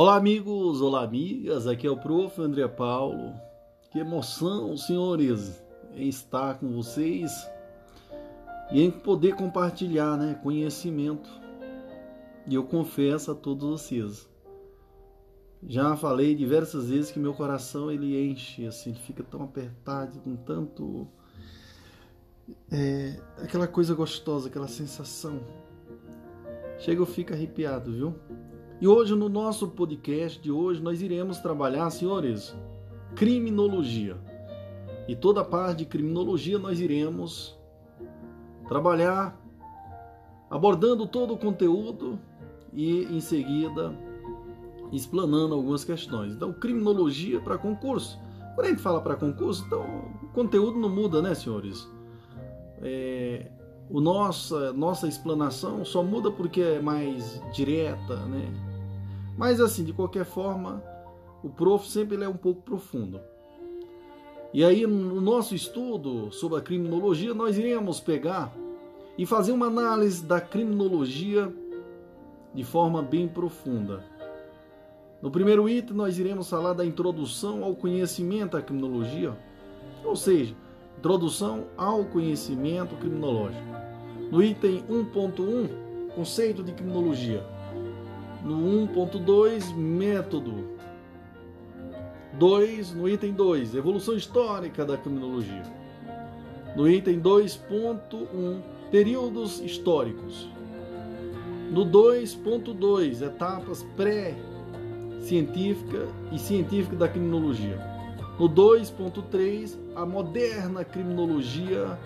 Olá, amigos, olá, amigas. Aqui é o prof. André Paulo. Que emoção, senhores, em estar com vocês e em poder compartilhar né, conhecimento. E eu confesso a todos vocês. Já falei diversas vezes que meu coração ele enche, assim, ele fica tão apertado, com tanto. É, aquela coisa gostosa, aquela sensação. Chega, eu fico arrepiado, viu? E hoje, no nosso podcast de hoje, nós iremos trabalhar, senhores, criminologia. E toda a parte de criminologia nós iremos trabalhar abordando todo o conteúdo e em seguida explanando algumas questões. Então, criminologia para concurso. Quando a gente fala para concurso, então o conteúdo não muda, né, senhores? É, o nossa nossa explanação só muda porque é mais direta, né? Mas assim, de qualquer forma, o prof sempre ele é um pouco profundo. E aí, no nosso estudo sobre a criminologia, nós iremos pegar e fazer uma análise da criminologia de forma bem profunda. No primeiro item, nós iremos falar da introdução ao conhecimento da criminologia, ou seja, introdução ao conhecimento criminológico. No item 1.1, conceito de criminologia. No 1.2, método. 2, no item 2, evolução histórica da criminologia. No item 2.1, períodos históricos. No 2.2, etapas pré-científica e científica da criminologia. No 2.3, a moderna criminologia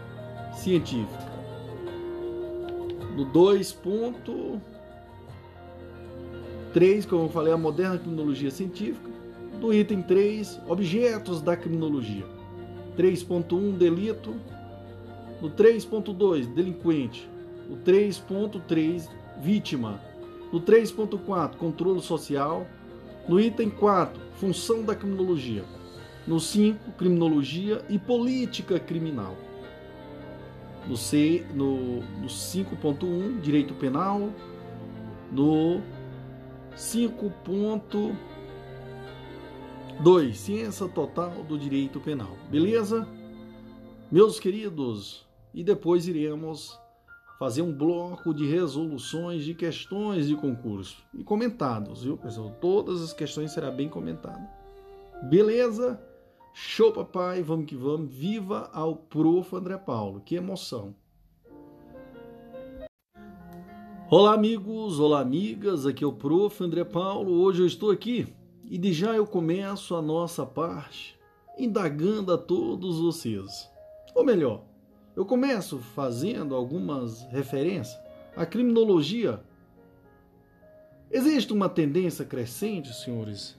científica. No 2. 3, como eu falei, a moderna criminologia científica. Do item 3, objetos da criminologia. 3.1, delito. No 3.2, delinquente. No 3.3, vítima. No 3.4, controle social. No item 4, função da criminologia. No 5, criminologia e política criminal. No, no, no 5.1, direito penal. No 5.2 Ciência total do direito penal. Beleza? Meus queridos, e depois iremos fazer um bloco de resoluções de questões de concurso e comentados, viu, pessoal? Todas as questões serão bem comentadas. Beleza? Show, papai, vamos que vamos. Viva ao Prof. André Paulo. Que emoção. Olá, amigos, olá, amigas. Aqui é o Prof. André Paulo. Hoje eu estou aqui e de já eu começo a nossa parte indagando a todos vocês. Ou melhor, eu começo fazendo algumas referências à criminologia. Existe uma tendência crescente, senhores,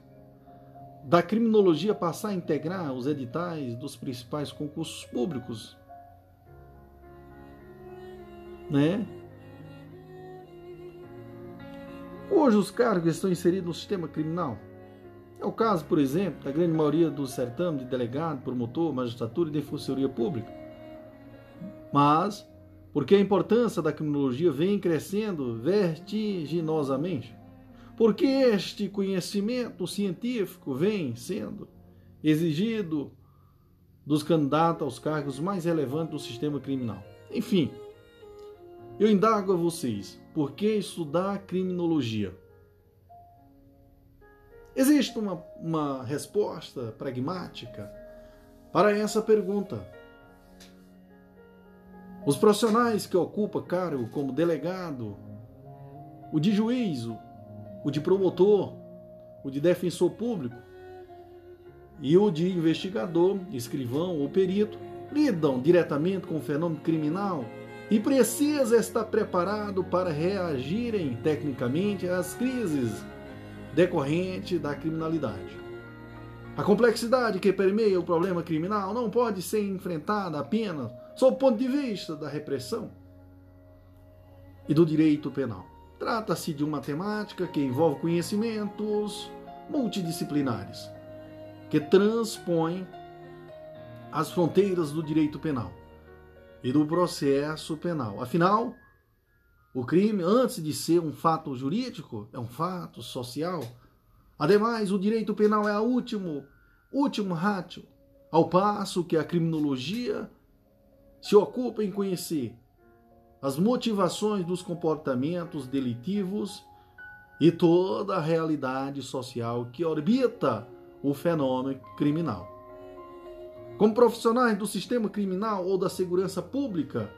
da criminologia passar a integrar os editais dos principais concursos públicos, né? Hoje os cargos estão inseridos no sistema criminal. É o caso, por exemplo, da grande maioria dos certames de delegado, promotor, magistratura e defensoria pública. Mas, porque a importância da criminologia vem crescendo vertiginosamente, porque este conhecimento científico vem sendo exigido dos candidatos aos cargos mais relevantes do sistema criminal. Enfim, eu indago a vocês, por que estudar criminologia? Existe uma, uma resposta pragmática para essa pergunta. Os profissionais que ocupam cargo como delegado, o de juízo, o de promotor, o de defensor público e o de investigador, escrivão ou perito lidam diretamente com o fenômeno criminal e precisa estar preparado para reagirem tecnicamente às crises decorrentes da criminalidade. A complexidade que permeia o problema criminal não pode ser enfrentada apenas sob o ponto de vista da repressão e do direito penal. Trata-se de uma temática que envolve conhecimentos multidisciplinares, que transpõem as fronteiras do direito penal e do processo penal. Afinal, o crime, antes de ser um fato jurídico, é um fato social, Ademais, o direito penal é a último, último ratio, ao passo que a criminologia se ocupa em conhecer as motivações dos comportamentos delitivos e toda a realidade social que orbita o fenômeno criminal. Como profissionais do sistema criminal ou da segurança pública,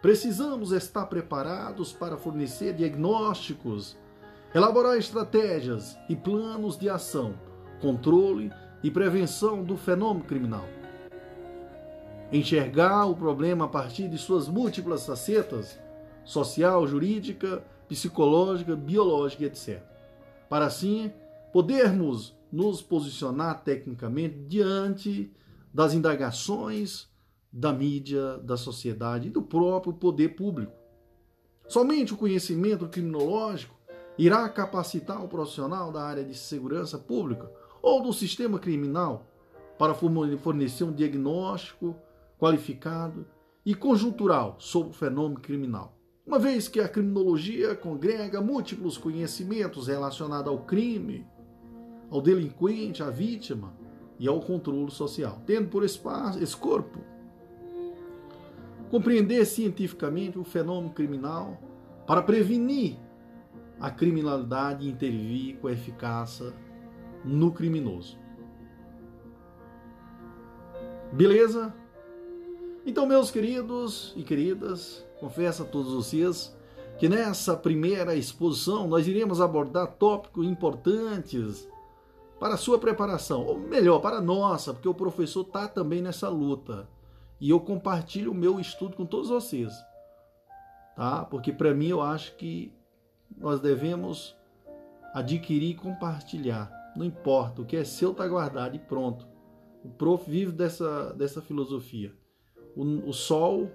precisamos estar preparados para fornecer diagnósticos, elaborar estratégias e planos de ação, controle e prevenção do fenômeno criminal. Enxergar o problema a partir de suas múltiplas facetas social, jurídica, psicológica, biológica, etc. Para assim podermos nos posicionar tecnicamente diante das indagações da mídia, da sociedade e do próprio poder público. Somente o conhecimento criminológico irá capacitar o profissional da área de segurança pública ou do sistema criminal para fornecer um diagnóstico qualificado e conjuntural sobre o fenômeno criminal. Uma vez que a criminologia congrega múltiplos conhecimentos relacionados ao crime, ao delinquente, à vítima e ao controle social, tendo por espaço, esse corpo compreender cientificamente o fenômeno criminal para prevenir a criminalidade e intervir com eficácia no criminoso. Beleza? Então, meus queridos e queridas, confesso a todos vocês que nessa primeira exposição nós iremos abordar tópicos importantes para a sua preparação, ou melhor, para a nossa, porque o professor está também nessa luta. E eu compartilho o meu estudo com todos vocês. Tá? Porque para mim eu acho que nós devemos adquirir e compartilhar. Não importa, o que é seu está guardado e pronto. O prof vive dessa, dessa filosofia. O, o sol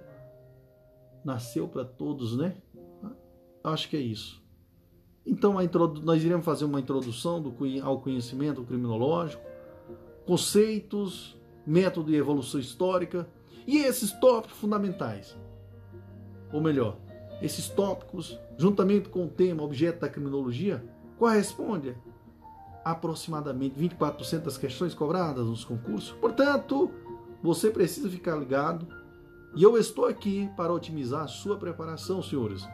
nasceu para todos, né? Acho que é isso. Então, nós iremos fazer uma introdução do, ao conhecimento criminológico, conceitos, método de evolução histórica e esses tópicos fundamentais. Ou melhor, esses tópicos, juntamente com o tema objeto da criminologia, corresponde a aproximadamente 24% das questões cobradas nos concursos. Portanto, você precisa ficar ligado e eu estou aqui para otimizar a sua preparação, senhores.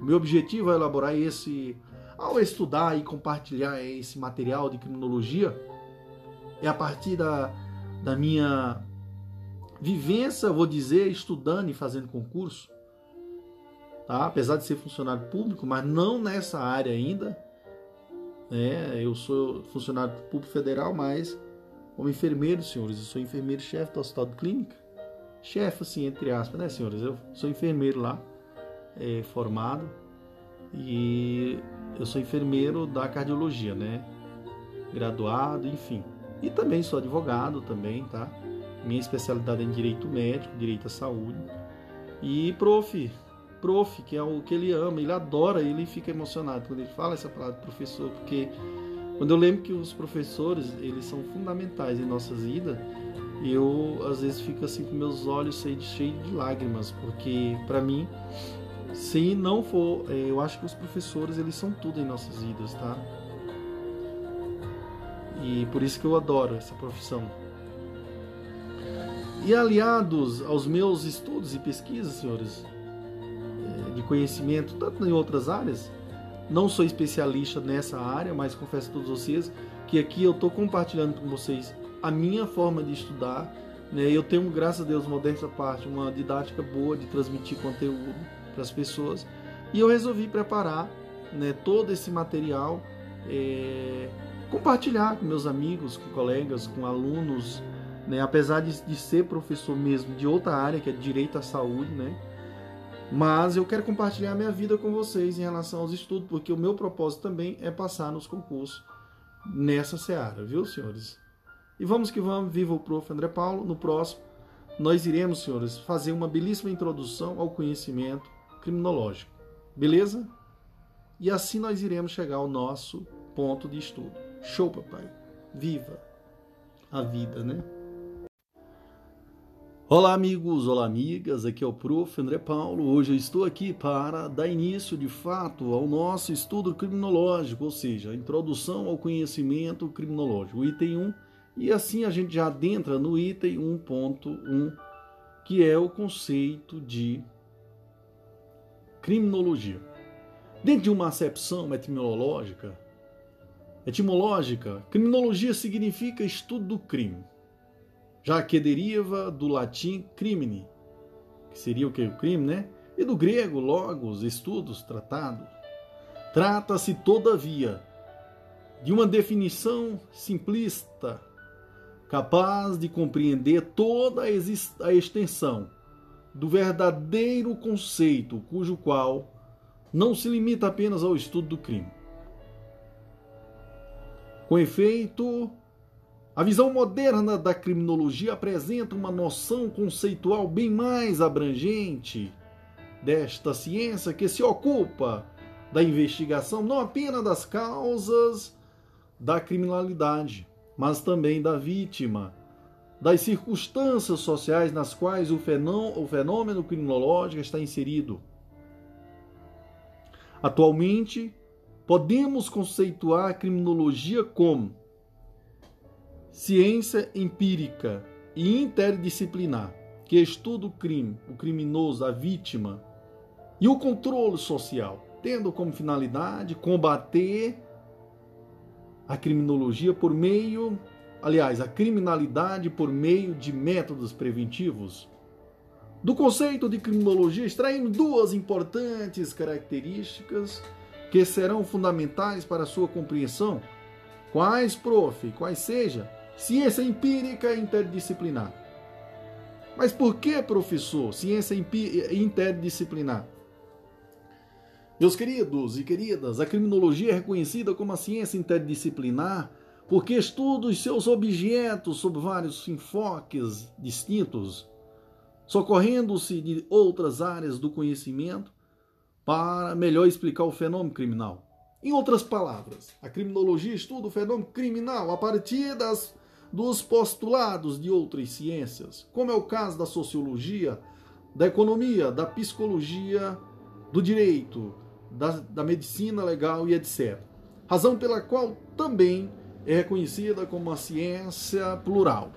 O meu objetivo é elaborar esse, ao estudar e compartilhar esse material de criminologia, é a partir da, da minha vivência, vou dizer, estudando e fazendo concurso, tá? apesar de ser funcionário público, mas não nessa área ainda. É, eu sou funcionário público federal, mas como enfermeiro, senhores, eu sou enfermeiro-chefe do Hospital de Clínica. Chefe, assim, entre aspas, né, senhores? Eu sou enfermeiro lá, é, formado, e eu sou enfermeiro da cardiologia, né? Graduado, enfim. E também sou advogado também, tá? Minha especialidade é em direito médico, direito à saúde. E prof, prof, que é o que ele ama, ele adora, ele fica emocionado quando ele fala essa palavra professor, porque quando eu lembro que os professores, eles são fundamentais em nossas vidas, eu às vezes fico assim com meus olhos cheios de lágrimas, porque para mim, se não for, é, eu acho que os professores, eles são tudo em nossas vidas, tá? E por isso que eu adoro essa profissão. E aliados aos meus estudos e pesquisas, senhores, é, de conhecimento, tanto em outras áreas, não sou especialista nessa área, mas confesso a todos vocês que aqui eu estou compartilhando com vocês a minha forma de estudar. Né? Eu tenho, graças a Deus, modéstia parte, uma didática boa de transmitir conteúdo para as pessoas. E eu resolvi preparar né, todo esse material, é, compartilhar com meus amigos, com colegas, com alunos, né? apesar de, de, ser professor mesmo de outra área, que é direito à saúde, né? Mas eu quero compartilhar minha vida com vocês em relação aos estudos, porque o meu propósito também é passar nos concursos nessa seara, viu, senhores? E vamos que vamos, viva o prof. André Paulo. No próximo, nós iremos, senhores, fazer uma belíssima introdução ao conhecimento criminológico. Beleza? E assim nós iremos chegar ao nosso ponto de estudo. Show, papai. Viva a vida, né? Olá, amigos, olá, amigas. Aqui é o Prof. André Paulo. Hoje eu estou aqui para dar início, de fato, ao nosso estudo criminológico, ou seja, a introdução ao conhecimento criminológico, item 1. E assim a gente já adentra no item 1.1, que é o conceito de criminologia. Dentro de uma acepção etimológica, etimológica, criminologia significa estudo do crime já que deriva do latim crimine, que seria o que? O crime, né? E do grego, logos, estudos, tratado. Trata-se, todavia, de uma definição simplista, capaz de compreender toda a extensão do verdadeiro conceito, cujo qual não se limita apenas ao estudo do crime. Com efeito, a visão moderna da criminologia apresenta uma noção conceitual bem mais abrangente desta ciência que se ocupa da investigação não apenas das causas da criminalidade, mas também da vítima, das circunstâncias sociais nas quais o fenômeno criminológico está inserido. Atualmente, podemos conceituar a criminologia como ciência empírica e interdisciplinar que estuda o crime, o criminoso, a vítima e o controle social, tendo como finalidade combater a criminologia por meio, aliás, a criminalidade por meio de métodos preventivos. Do conceito de criminologia extraímos duas importantes características que serão fundamentais para a sua compreensão. Quais, prof? Quais seja? Ciência empírica interdisciplinar. Mas por que, professor, ciência interdisciplinar? Meus queridos e queridas, a criminologia é reconhecida como a ciência interdisciplinar porque estuda os seus objetos sob vários enfoques distintos, socorrendo-se de outras áreas do conhecimento para melhor explicar o fenômeno criminal. Em outras palavras, a criminologia estuda o fenômeno criminal a partir das dos postulados de outras ciências, como é o caso da sociologia, da economia, da psicologia, do direito, da, da medicina legal e etc. Razão pela qual também é reconhecida como uma ciência plural.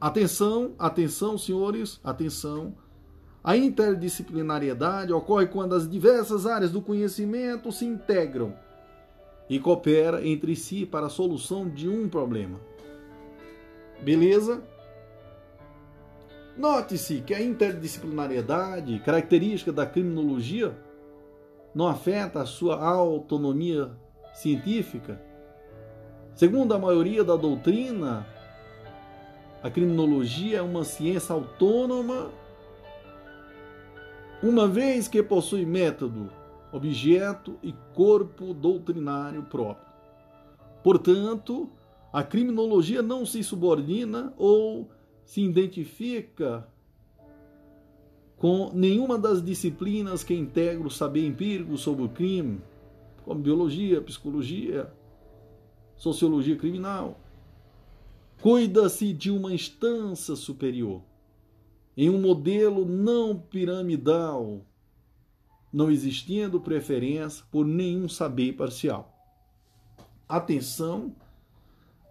Atenção, atenção, senhores, atenção. A interdisciplinariedade ocorre quando as diversas áreas do conhecimento se integram e cooperam entre si para a solução de um problema. Beleza? Note-se que a interdisciplinariedade, característica da criminologia, não afeta a sua autonomia científica. Segundo a maioria da doutrina, a criminologia é uma ciência autônoma, uma vez que possui método, objeto e corpo doutrinário próprio. Portanto, a criminologia não se subordina ou se identifica com nenhuma das disciplinas que integram o saber empírico sobre o crime, como biologia, psicologia, sociologia criminal. Cuida-se de uma instância superior, em um modelo não piramidal, não existindo preferência por nenhum saber parcial. Atenção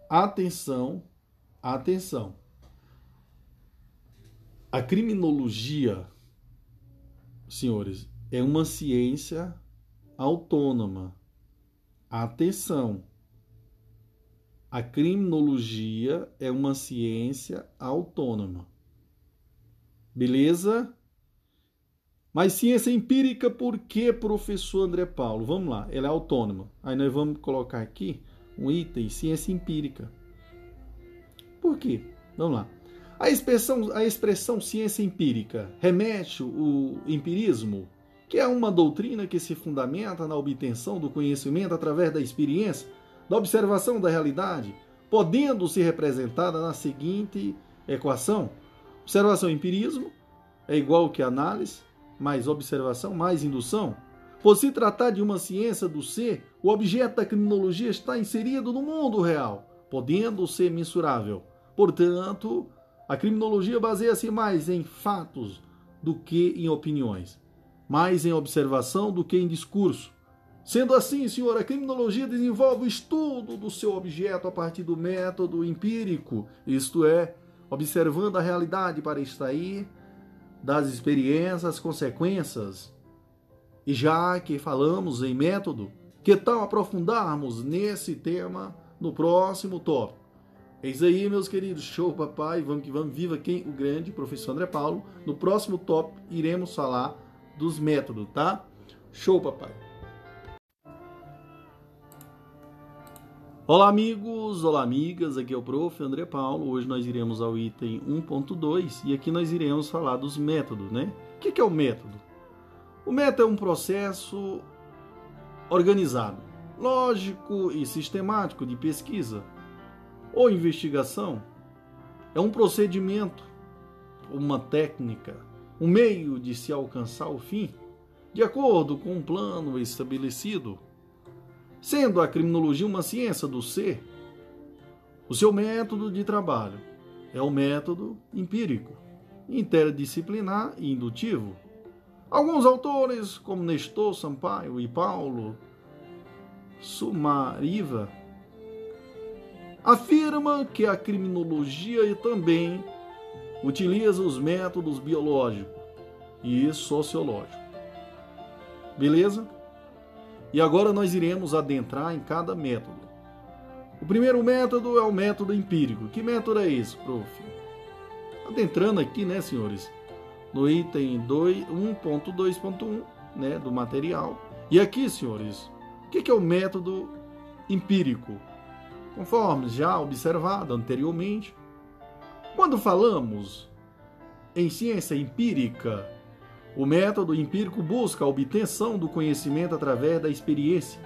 Atenção, atenção. A criminologia, senhores, é uma ciência autônoma. Atenção. A criminologia é uma ciência autônoma. Beleza? Mas ciência empírica, por que, professor André Paulo? Vamos lá, ela é autônoma. Aí nós vamos colocar aqui um item ciência empírica. Por quê? Vamos lá. A expressão, a expressão ciência empírica remete o empirismo, que é uma doutrina que se fundamenta na obtenção do conhecimento através da experiência, da observação da realidade, podendo ser representada na seguinte equação: observação empirismo é igual que análise, mais observação, mais indução. Por se tratar de uma ciência do ser, o objeto da criminologia está inserido no mundo real, podendo ser mensurável. Portanto, A criminologia baseia-se mais em fatos do que em opiniões, mais em observação do que em discurso. Sendo assim, senhor, a criminologia desenvolve o estudo do seu objeto a partir do método empírico, isto é, observando a realidade para extrair das experiências consequências. E já que falamos em método, que tal aprofundarmos nesse tema no próximo tópico? Eis aí, meus queridos, show papai, vamos que vamos, viva quem? O grande professor André Paulo. No próximo tópico iremos falar dos métodos, tá? Show papai. Olá amigos, olá amigas, aqui é o prof. André Paulo. Hoje nós iremos ao item 1.2 e aqui nós iremos falar dos métodos, né? O que é o método? O método é um processo organizado, lógico e sistemático de pesquisa ou investigação. É um procedimento, uma técnica, um meio de se alcançar o fim, de acordo com um plano estabelecido Sendo a criminologia uma ciência do ser, o seu método de trabalho é o método empírico, interdisciplinar e indutivo. Alguns autores, como Nestor Sampaio e Paulo Sumariva, afirmam que a criminologia também utiliza os métodos biológico e sociológico. Beleza? E agora nós iremos adentrar em cada método. O primeiro método é o método empírico. Que método é esse, prof? Adentrando aqui, né, senhores, no item 1.2.1, né, do material. E aqui, senhores, o que é o método empírico? Conforme já observado anteriormente, quando falamos em ciência empírica, o método empírico busca a obtenção do conhecimento através da experiência,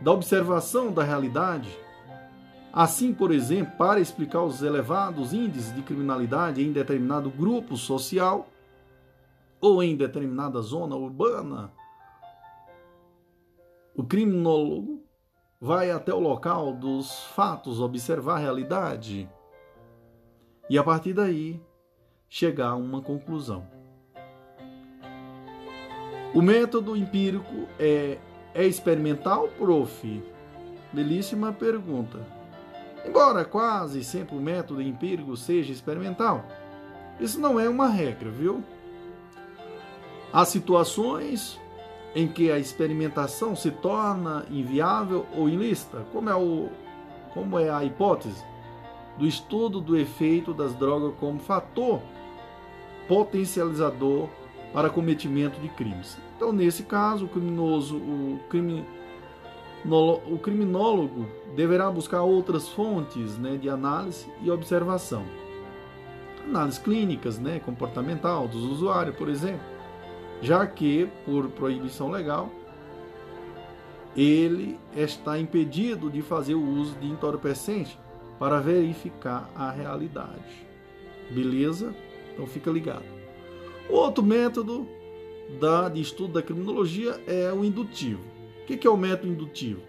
da observação da realidade. Assim, por exemplo, para explicar os elevados índices de criminalidade em determinado grupo social ou em determinada zona urbana, o criminólogo vai até o local dos fatos observar a realidade e a partir daí chegar a uma conclusão. O método empírico é, é experimental, prof? Belíssima pergunta. Embora quase sempre o método empírico seja experimental, isso não é uma regra, viu? Há situações em que a experimentação se torna inviável ou ilícita, como é, o, como é a hipótese do estudo do efeito das drogas como fator potencializador para cometimento de crimes. Então, nesse caso, o criminoso, o, crime, o criminólogo deverá buscar outras fontes né, de análise e observação. Análises clínicas, né, comportamental dos usuários, por exemplo, já que, por proibição legal, ele está impedido de fazer o uso de entorpecente para verificar a realidade. Beleza? Então fica ligado. Outro método da, de estudo da criminologia é o indutivo. O que é o método indutivo?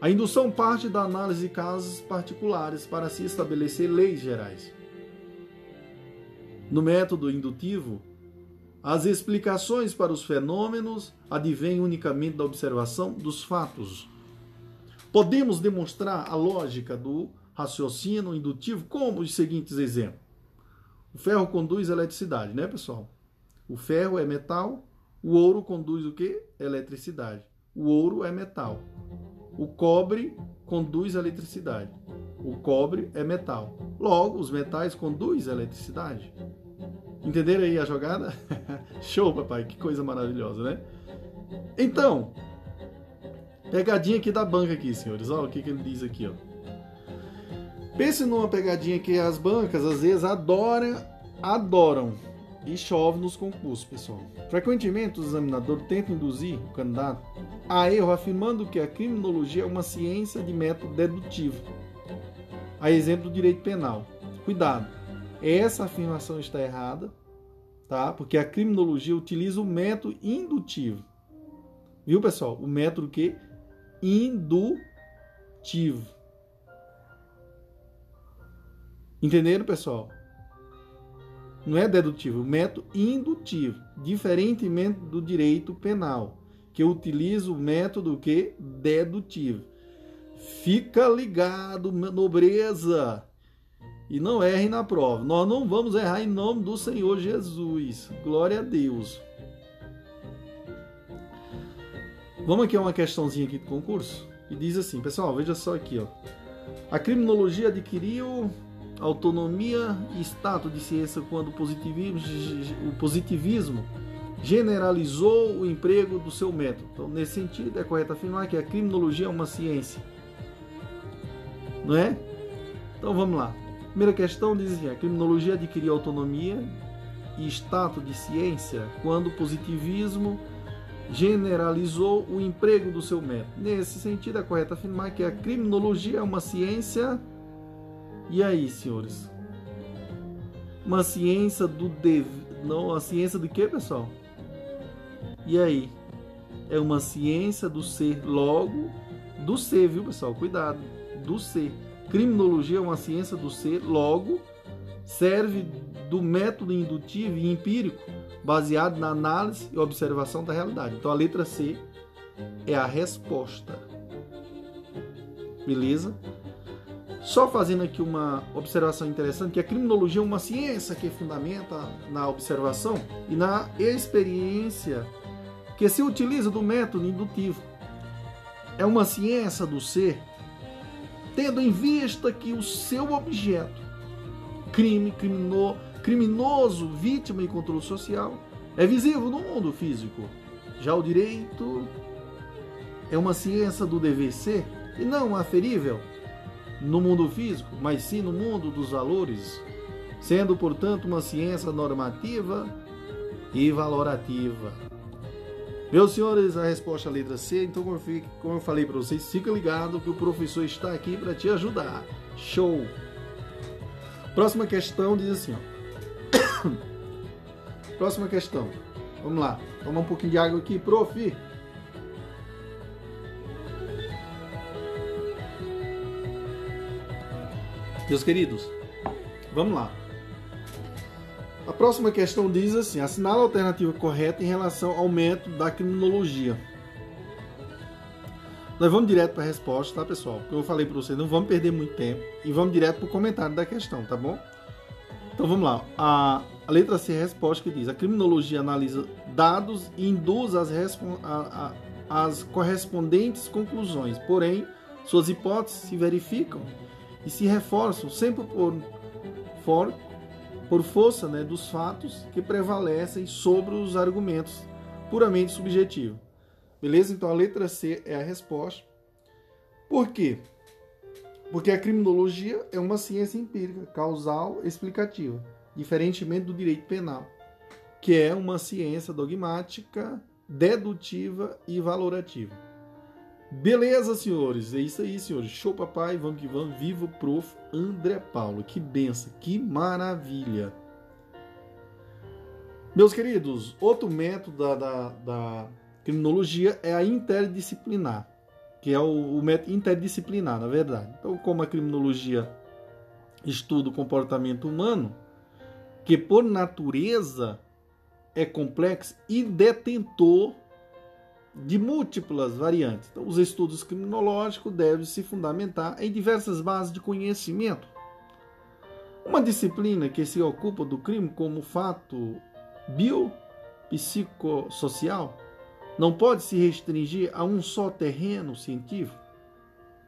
A indução parte da análise de casos particulares para se estabelecer leis gerais. No método indutivo, as explicações para os fenômenos advêm unicamente da observação dos fatos. Podemos demonstrar a lógica do raciocínio indutivo como os seguintes exemplos. O ferro conduz eletricidade, né, pessoal? O ferro é metal, o ouro conduz o que? Eletricidade. O ouro é metal. O cobre conduz eletricidade. O cobre é metal. Logo, os metais conduzem eletricidade. Entenderam aí a jogada? Show, papai, que coisa maravilhosa, né? Então, pegadinha aqui da banca aqui, senhores. Olha o que, que ele diz aqui, ó. Pense numa pegadinha que as bancas às vezes adoram, adoram e chove nos concursos, pessoal. Frequentemente, o examinador tenta induzir o candidato a erro, afirmando que a criminologia é uma ciência de método dedutivo, a exemplo do direito penal. Cuidado, essa afirmação está errada, tá? Porque a criminologia utiliza o método indutivo. Viu, pessoal? O método que indutivo. Entenderam, pessoal? Não é dedutivo, método indutivo, diferentemente do direito penal, que utiliza o método que dedutivo. Fica ligado, nobreza, e não erre na prova. Nós não vamos errar em nome do Senhor Jesus. Glória a Deus. Vamos aqui a uma questãozinha aqui do concurso e diz assim, pessoal, veja só aqui, ó. A criminologia adquiriu autonomia e status de ciência quando o positivismo, o positivismo generalizou o emprego do seu método. Então, nesse sentido, é correto afirmar que a criminologia é uma ciência. Não é? Então, vamos lá. Primeira questão diz assim, a criminologia adquiriu autonomia e status de ciência quando o positivismo generalizou o emprego do seu método. Nesse sentido, é correto afirmar que a criminologia é uma ciência. E aí, senhores? Uma ciência do dev... não, a ciência do que, pessoal? E aí? É uma ciência do ser, logo do ser, viu, pessoal? Cuidado, do ser. Criminologia é uma ciência do ser, logo serve do método indutivo e empírico baseado na análise e observação da realidade. Então a letra C é a resposta. Beleza? Só fazendo aqui uma observação interessante, que a criminologia é uma ciência que fundamenta na observação e na experiência que se utiliza do método indutivo. É uma ciência do ser, tendo em vista que o seu objeto, crime, criminoso, criminoso, vítima e controle social, é visível no mundo físico. Já o direito é uma ciência do dever ser e não aferível no mundo físico, mas sim no mundo dos valores, sendo, portanto, uma ciência normativa e valorativa. Meus senhores, a resposta é a letra C, então, como eu falei para vocês, fica ligado que o professor está aqui para te ajudar. Show! Próxima questão diz assim, ó. Próxima questão. Vamos lá. Tomar um pouquinho de água aqui, prof. Meus queridos, vamos lá. A próxima questão diz assim: assinala a alternativa correta em relação ao método da criminologia. Nós vamos direto para a resposta, tá, pessoal? Porque eu falei para vocês, não vamos perder muito tempo e vamos direto para o comentário da questão, tá bom? Então vamos lá. A, a letra C é a resposta que diz: a criminologia analisa dados e induz as, a, a, as correspondentes conclusões, porém, suas hipóteses se verificam e se reforçam sempre por, for, por força né, dos fatos que prevalecem sobre os argumentos puramente subjetivos. Beleza? Então a letra C é a resposta. Por quê? Porque a criminologia é uma ciência empírica, causal, explicativa, diferentemente do direito penal, que é uma ciência dogmática, dedutiva e valorativa. Beleza, senhores? É isso aí, senhores. Show, papai. Vamos que vamos. Viva o prof. André Paulo. Que benção, que maravilha. Meus queridos, outro método da, da, da criminologia é a interdisciplinar que é o, o método interdisciplinar, na verdade. Então, como a criminologia estuda o comportamento humano, que por natureza é complexo e detentor de múltiplas variantes. Então, os estudos criminológicos devem se fundamentar em diversas bases de conhecimento. Uma disciplina que se ocupa do crime como fato biopsicossocial não pode se restringir a um só terreno científico,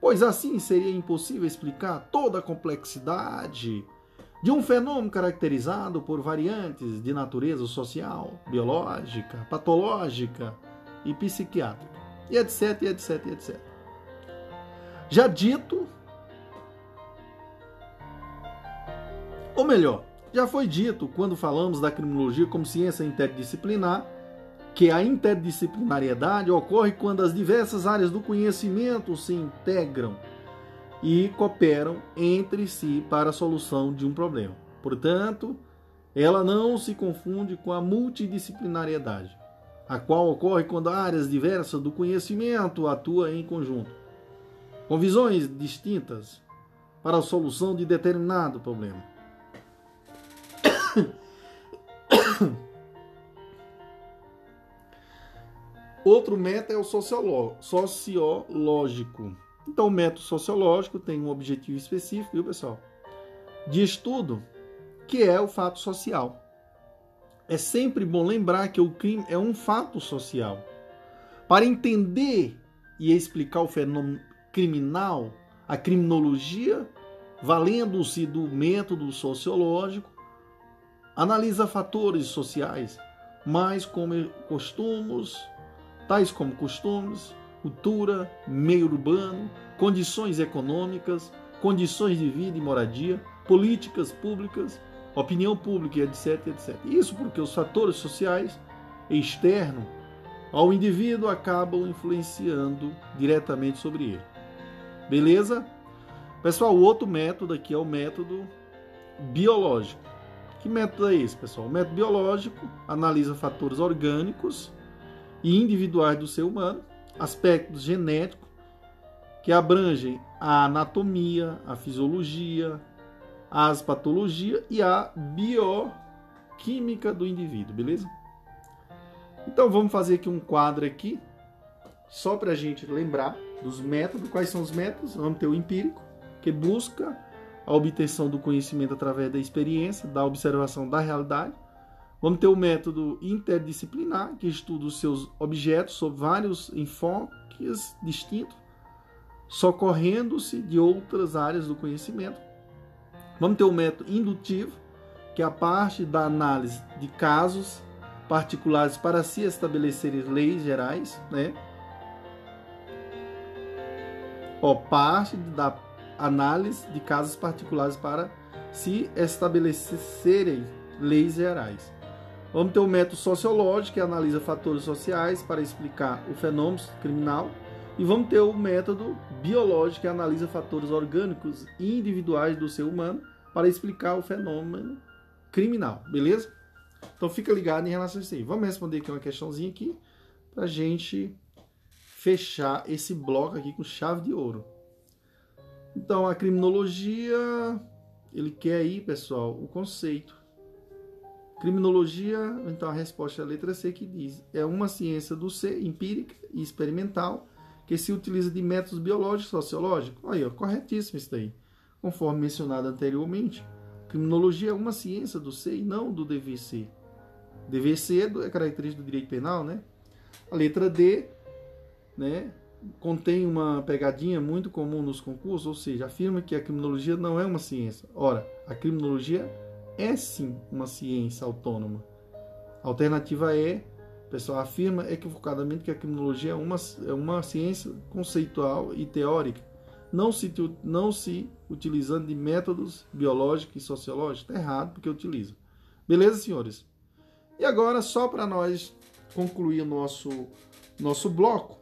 pois assim seria impossível explicar toda a complexidade de um fenômeno caracterizado por variantes de natureza social, biológica, patológica e psiquiátrica, e etc, e etc, e etc. Já dito, ou melhor, já foi dito quando falamos da criminologia como ciência interdisciplinar que a interdisciplinariedade ocorre quando as diversas áreas do conhecimento se integram e cooperam entre si para a solução de um problema. Portanto, ela não se confunde com a multidisciplinariedade, a qual ocorre quando áreas diversas do conhecimento atuam em conjunto, com visões distintas para a solução de determinado problema. Outro método é o sociológico. Então, o método sociológico tem um objetivo específico, viu, pessoal? De estudo, que é o fato social. É sempre bom lembrar que o crime é um fato social. Para entender e explicar o fenômeno criminal, a criminologia, valendo-se do método sociológico, analisa fatores sociais, mais como costumes, tais como costumes, cultura, meio urbano, condições econômicas, condições de vida e moradia, políticas públicas, opinião pública, etc, etc. Isso porque os fatores sociais externos ao indivíduo acabam influenciando diretamente sobre ele. Beleza? Pessoal, o outro método aqui é o método biológico. Que método é esse, pessoal? O método biológico analisa fatores orgânicos e individuais do ser humano, aspectos genéticos que abrangem a anatomia, a fisiologia, as patologias e a bioquímica do indivíduo, beleza? Então vamos fazer aqui um quadro aqui, só para a gente lembrar dos métodos. Quais são os métodos? Vamos ter o empírico, que busca a obtenção do conhecimento através da experiência, da observação da realidade. Vamos ter o método interdisciplinar, que estuda os seus objetos sob vários enfoques distintos, socorrendo-se de outras áreas do conhecimento. Vamos ter o método indutivo, que é a parte da análise de casos particulares para se estabelecerem leis gerais, né? Ó, parte da análise de casos particulares para se estabelecerem leis gerais. Vamos ter o método sociológico, que analisa fatores sociais para explicar o fenômeno criminal. E vamos ter o método biológico, que analisa fatores orgânicos e individuais do ser humano para explicar o fenômeno criminal, beleza? Então fica ligado em relação a isso aí. Vamos responder aqui uma questãozinha aqui para gente fechar esse bloco aqui com chave de ouro. Então a criminologia, ele quer aí, pessoal, o conceito. Criminologia, então a resposta é a letra C que diz: é uma ciência do ser empírica e experimental que se utiliza de métodos biológicos e sociológicos. Aí, ó, corretíssimo isso daí. Conforme mencionado anteriormente, criminologia é uma ciência do ser e não do dever ser. Dever ser é característica do direito penal, né? A letra D, né, contém uma pegadinha muito comum nos concursos, ou seja, afirma que a criminologia não é uma ciência. Ora, a criminologia é sim uma ciência autônoma. A alternativa é, o pessoal afirma equivocadamente que a criminologia é uma, é uma ciência conceitual e teórica, não se, não se utilizando de métodos biológicos e sociológicos. Está errado, porque utiliza. Beleza, senhores? E agora, só para nós concluir o nosso, nosso bloco,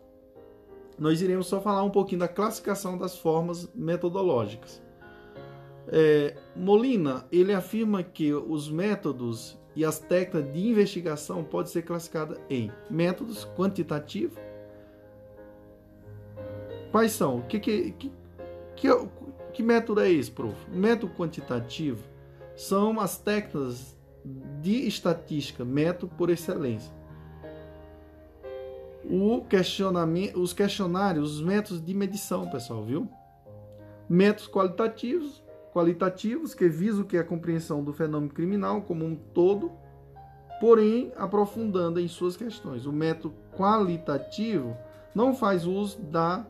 nós iremos só falar um pouquinho da classificação das formas metodológicas. É, Molina ele afirma que os métodos e as técnicas de investigação podem ser classificadas em métodos quantitativos. Quais são? Que, que, que, que, que método é esse, prof? Método quantitativo são as técnicas de estatística, método por excelência. O questionamento, os questionários, os métodos de medição, pessoal, viu? Métodos qualitativos, qualitativos que visam que a compreensão do fenômeno criminal como um todo, porém aprofundando em suas questões. O método qualitativo não faz uso da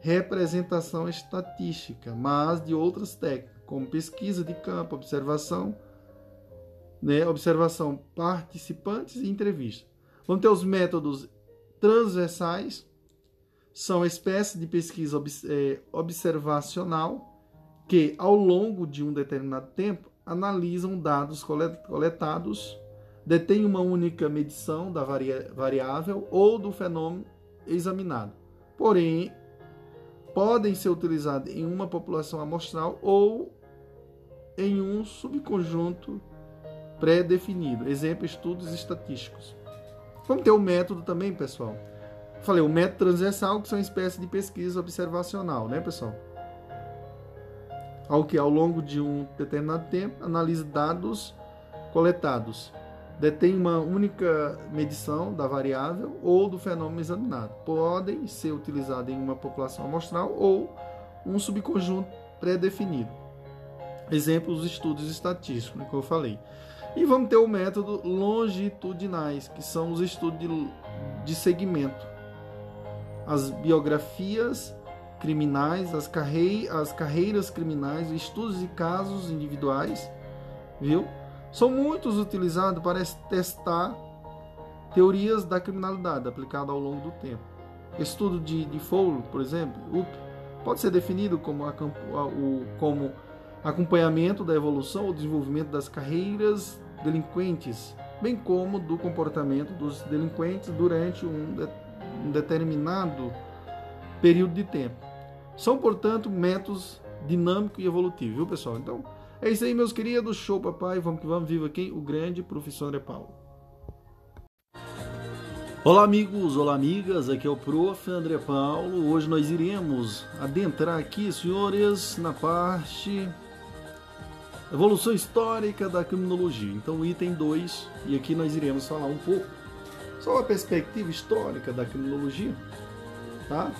representação estatística, mas de outras técnicas, como pesquisa de campo, observação, né, observação, participantes e entrevista. Vamos ter os métodos transversais, são espécies de pesquisa é, observacional que, ao longo de um determinado tempo, analisam dados coletados, detêm uma única medição da variável ou do fenômeno examinado. Porém, podem ser utilizados em uma população amostral ou em um subconjunto pré-definido. Exemplo, estudos estatísticos. Vamos ter o método também, pessoal. Falei, o método transversal, que são espécies de pesquisa observacional, né, pessoal? Ao que, ao longo de um determinado tempo, analisa dados coletados. detém uma única medição da variável ou do fenômeno examinado. Podem ser utilizados em uma população amostral ou um subconjunto pré-definido. Exemplos dos estudos estatísticos, né, que eu falei. E vamos ter o método longitudinais, que são os estudos de, de segmento. As biografias criminais, as, carrei as carreiras criminais, estudos de casos individuais, viu? São muitos utilizados para testar teorias da criminalidade aplicada ao longo do tempo. Estudo de, de Fowler, por exemplo, UP, pode ser definido como, a, o, como acompanhamento da evolução ou desenvolvimento das carreiras delinquentes, bem como do comportamento dos delinquentes durante um, de, um determinado período de tempo. São, portanto, métodos dinâmicos e evolutivos, viu, pessoal? Então, é isso aí, meus queridos. Show, papai. Vamos que vamos. Viva quem? O grande professor André Paulo. Olá, amigos. Olá, amigas. Aqui é o prof. André Paulo. Hoje nós iremos adentrar aqui, senhores, na parte Evolução histórica da criminologia. Então, item 2, e aqui nós iremos falar um pouco sobre a perspectiva histórica da criminologia, tá?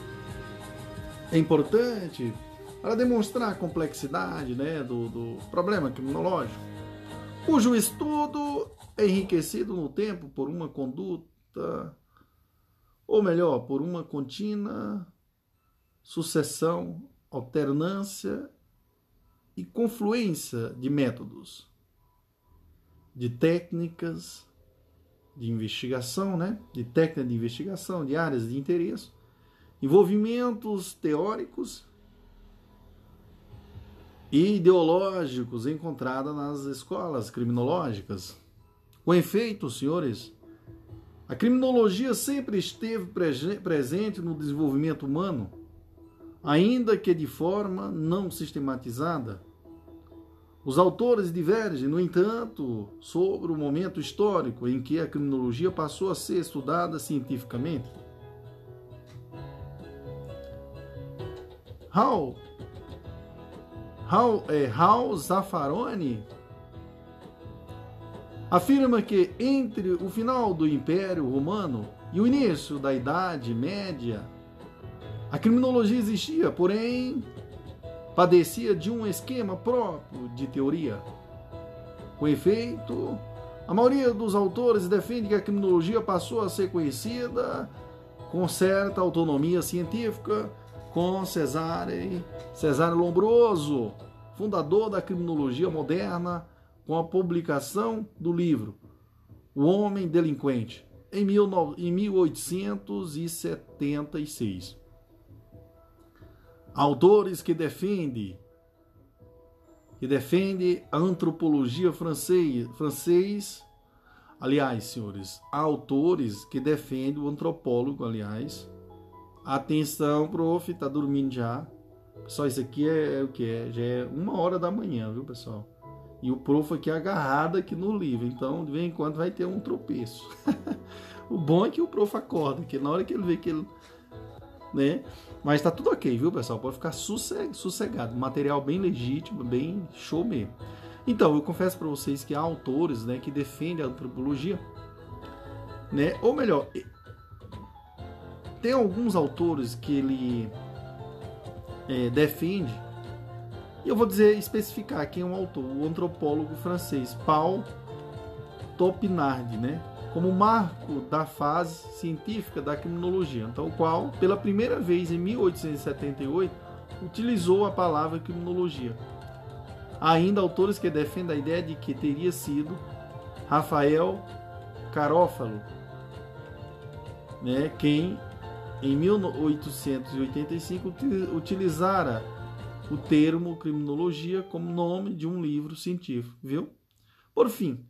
É importante para demonstrar a complexidade né, do, do problema criminológico, cujo estudo é enriquecido no tempo por uma conduta, ou melhor, por uma contínua sucessão, alternância e confluência de métodos, de técnicas de investigação, né? de técnica de investigação, de áreas de interesse, envolvimentos teóricos e ideológicos encontrados nas escolas criminológicas. Com efeito, senhores, a criminologia sempre esteve presente no desenvolvimento humano, ainda que de forma não sistematizada, os autores divergem, no entanto, sobre o momento histórico em que a criminologia passou a ser estudada cientificamente. Hal, Hal, é, Zaffaroni afirma que entre o final do Império Romano e o início da Idade Média, a criminologia existia, porém padecia de um esquema próprio de teoria. Com efeito, a maioria dos autores defende que a criminologia passou a ser conhecida com certa autonomia científica com Cesare, Cesare Lombroso, fundador da criminologia moderna, com a publicação do livro O Homem Delinquente, em 1876 autores que defendem que defende a antropologia francês, francês, aliás, senhores, autores que defendem o antropólogo, aliás. Atenção, prof, tá dormindo já. Pessoal, isso aqui é, é o que é? Já é uma hora da manhã, viu, pessoal? E o prof aqui é agarrado aqui no livro, então de vez em quando vai ter um tropeço. o bom é que o prof acorda, que na hora que ele vê que ele, né, mas tá tudo ok, viu, pessoal? Pode ficar sossegado. Material bem legítimo, bem show mesmo. Então, eu confesso para vocês que há autores né, que defendem a antropologia, né? Ou melhor, tem alguns autores que ele é, defende, e eu vou dizer, especificar quem é o autor, o antropólogo francês Paul Topinard, né? como marco da fase científica da criminologia, então o qual, pela primeira vez em 1878, utilizou a palavra criminologia. Há ainda autores que defendem a ideia de que teria sido Rafael Carófalo, né, quem em 1885 utilizara o termo criminologia como nome de um livro científico, viu? Por fim,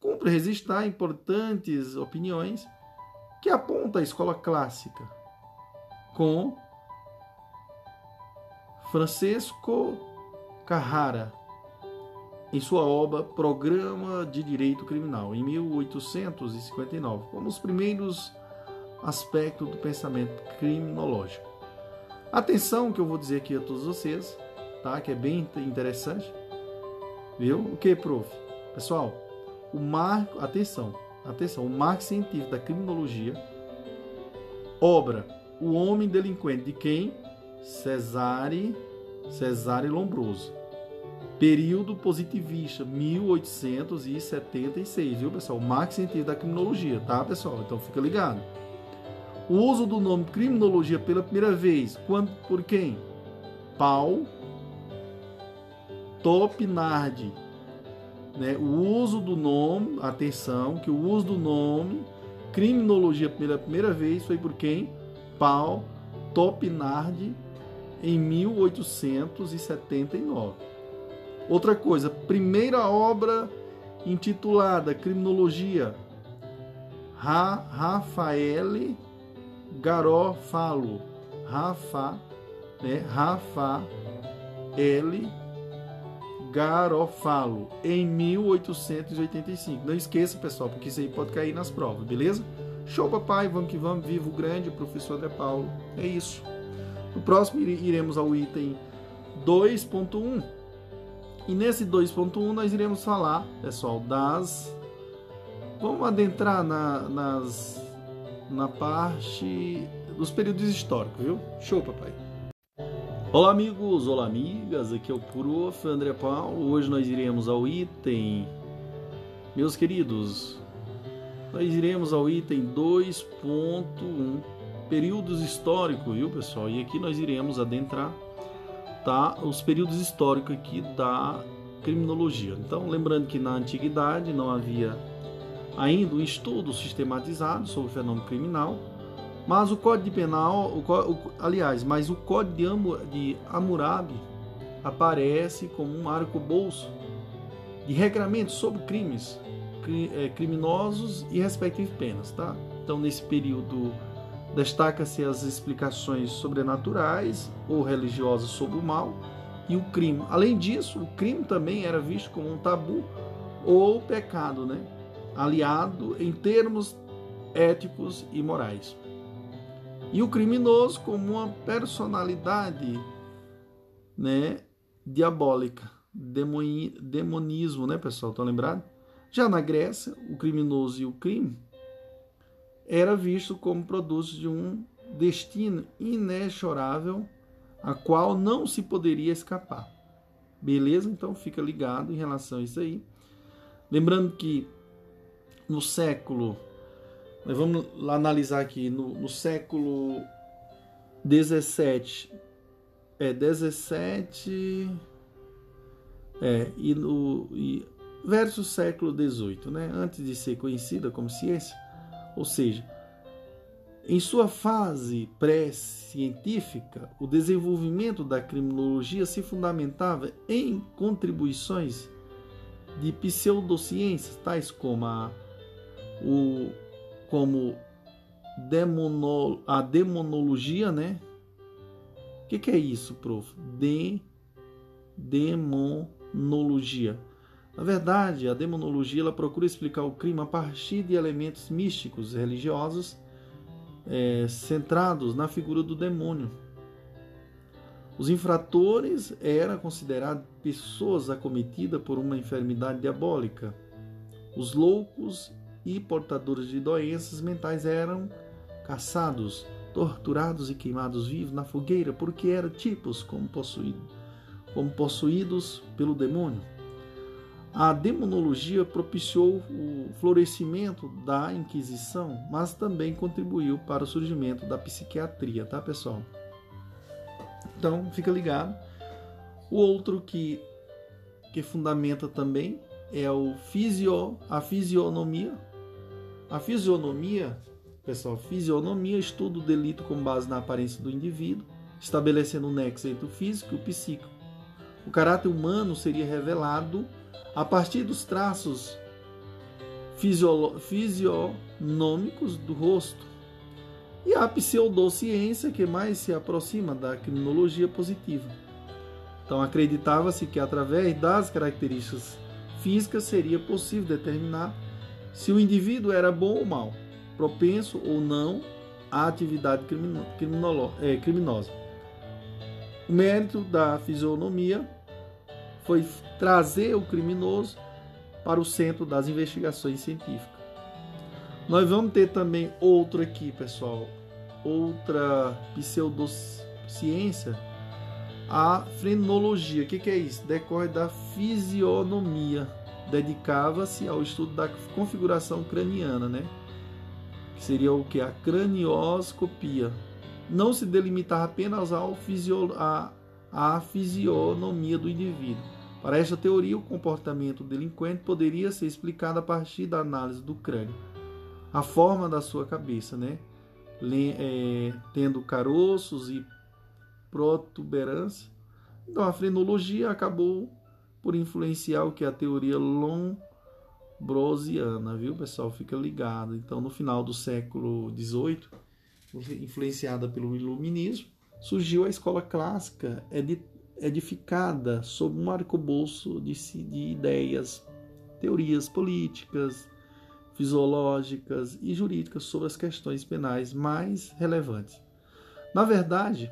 cumpre registrar importantes opiniões que aponta a escola clássica, com Francisco Carrara, em sua obra Programa de Direito Criminal, em 1859, como os primeiros aspectos do pensamento criminológico. Atenção que eu vou dizer aqui a todos vocês, tá? Que é bem interessante. Viu? O que, prof? Pessoal, o marco, atenção, atenção, o marco científico da criminologia, obra O Homem Delinquente de quem? Cesare, Cesare Lombroso. Período positivista, 1876, viu, pessoal? O marco científico da criminologia, tá, pessoal? Então fica ligado. O uso do nome criminologia pela primeira vez, quando, por quem? Paul Topinardi. Né? O uso do nome, atenção, que o uso do nome criminologia pela primeira vez foi por quem? Paul Topinardi em 1879. Outra coisa, primeira obra intitulada Criminologia, Ra Rafael Garofalo, Rafa, né? Rafa L. Garofalo, em 1885. Não esqueça, pessoal, porque isso aí pode cair nas provas, beleza? Show, papai, vamos que vamos, vivo grande, professor André Paulo. É isso. No próximo iremos ao item 2.1. E nesse 2.1 nós iremos falar, pessoal, das. Vamos adentrar na, nas, na parte dos períodos históricos, viu? Show, papai. Olá, amigos, olá, amigas. Aqui é o Prof. André Paulo. Hoje nós iremos ao item. Meus queridos, nós iremos ao item 2.1 períodos históricos, viu pessoal? E aqui nós iremos adentrar tá, os períodos históricos aqui da criminologia. Então, lembrando que na antiguidade não havia ainda um estudo sistematizado sobre o fenômeno criminal, mas o Código Penal, o, o, aliás, mas o Código de, Hammurabi aparece como um arco-bolso de regramento sobre crimes é, criminosos e respectivas penas, tá? Então, nesse período Destaca-se as explicações sobrenaturais ou religiosas sobre o mal e o crime. Além disso, o crime também era visto como um tabu ou pecado, né? Aliado em termos éticos e morais. E o criminoso como uma personalidade né, diabólica, demoni, demonismo, né, pessoal? Estão lembrados? Já na Grécia, o criminoso e o crime era visto como produto de um destino inexorável a qual não se poderia escapar. Beleza? Então fica ligado em relação a isso aí. Lembrando que no século, vamos analisar aqui, no, no século 17, é 17 é, e no e versus século 18, né? Antes de ser conhecida como ciência, ou seja, em sua fase pré-científica, o desenvolvimento da criminologia se fundamentava em contribuições de pseudociências, tais como a, o, como demono, a demonologia, né? O que, que, é isso, prof? De, demonologia na verdade, a demonologia ela procura explicar o crime a partir de elementos místicos religiosos é, centrados na figura do demônio. Os infratores eram considerados pessoas acometidas por uma enfermidade diabólica. Os loucos e portadores de doenças mentais eram caçados, torturados e queimados vivos na fogueira porque eram tipos como possuídos, como possuídos pelo demônio. A demonologia propiciou o florescimento da Inquisição, mas também contribuiu para o surgimento da psiquiatria, tá, pessoal? Então, fica ligado. O outro que que fundamenta também é o fisio, a fisionomia. A fisionomia, pessoal, fisionomia estuda o delito com base na aparência do indivíduo, estabelecendo um nexo entre o físico e o psíquico. O caráter humano seria revelado a partir dos traços fisionômicos do rosto. E a pseudociência que mais se aproxima da criminologia positiva. Então acreditava-se que através das características físicas seria possível determinar se o indivíduo era bom ou mal, propenso ou não à atividade é, criminosa. O mérito da fisionomia foi trazer o criminoso para o centro das investigações científicas. Nós vamos ter também outro aqui, pessoal, outra pseudociência, a frenologia. O que, que é isso? Decorre da fisionomia. Dedicava-se ao estudo da configuração craniana, né? Que seria o que? A cranioscopia. Não se delimitar apenas ao fisio, a, a fisionomia do indivíduo. Para esta teoria, o comportamento delinquente poderia ser explicado a partir da análise do crânio, a forma da sua cabeça, né? É, tendo caroços e protuberância. Então, a frenologia acabou por influenciar o que a teoria lombrosiana, viu, pessoal? Fica ligado. Então, no final do século XVIII, influenciada pelo iluminismo, surgiu a escola clássica edificada sob um arcabouço de, de ideias, teorias políticas, fisiológicas e jurídicas sobre as questões penais mais relevantes. Na verdade,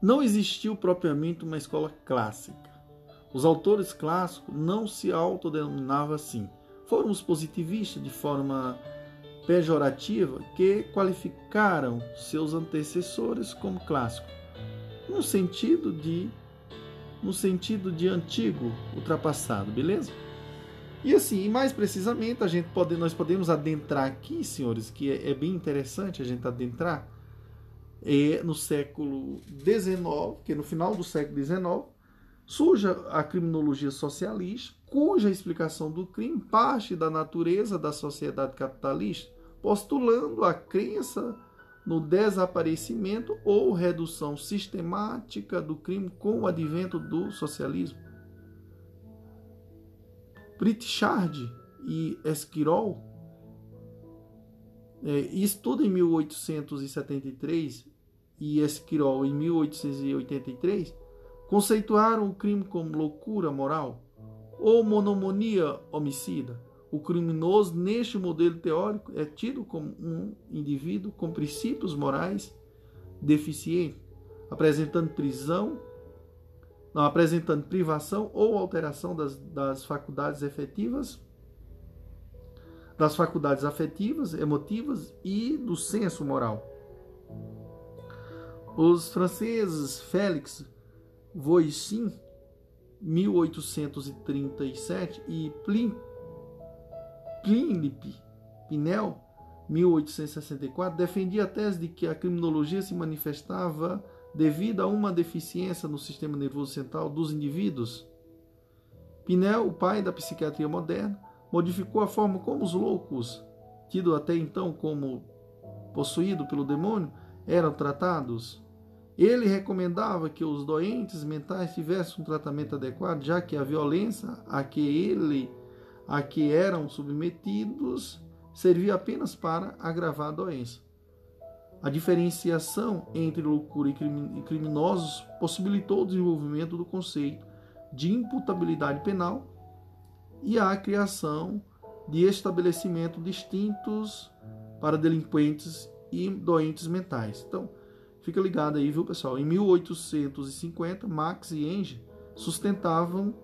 não existiu propriamente uma escola clássica. Os autores clássicos não se autodenominavam assim. Foram os positivistas, de forma pejorativa, que qualificaram seus antecessores como clássicos no sentido de no sentido de antigo, ultrapassado, beleza? E assim, mais precisamente, a gente pode, nós podemos adentrar aqui, senhores, que é, é bem interessante a gente adentrar é, no século XIX, que no final do século XIX surge a criminologia socialista, cuja explicação do crime parte da natureza da sociedade capitalista, postulando a crença no desaparecimento ou redução sistemática do crime com o advento do socialismo. Pritchard e Esquirol, é, estudo em 1873 e Esquirol em 1883, conceituaram o crime como loucura moral ou monomonia homicida o criminoso, neste modelo teórico, é tido como um indivíduo com princípios morais deficientes, apresentando prisão, não, apresentando privação ou alteração das, das faculdades efetivas, das faculdades afetivas, emotivas e do senso moral. Os franceses Félix Voisin, 1837, e Plin Philippe Pinel, 1864, defendia a tese de que a criminologia se manifestava devido a uma deficiência no sistema nervoso central dos indivíduos. Pinel, o pai da psiquiatria moderna, modificou a forma como os loucos, tido até então como possuído pelo demônio, eram tratados. Ele recomendava que os doentes mentais tivessem um tratamento adequado, já que a violência a que ele a que eram submetidos servia apenas para agravar a doença. A diferenciação entre loucura e criminosos possibilitou o desenvolvimento do conceito de imputabilidade penal e a criação de estabelecimentos distintos para delinquentes e doentes mentais. Então, fica ligado aí, viu, pessoal? Em 1850, Marx e Engels sustentavam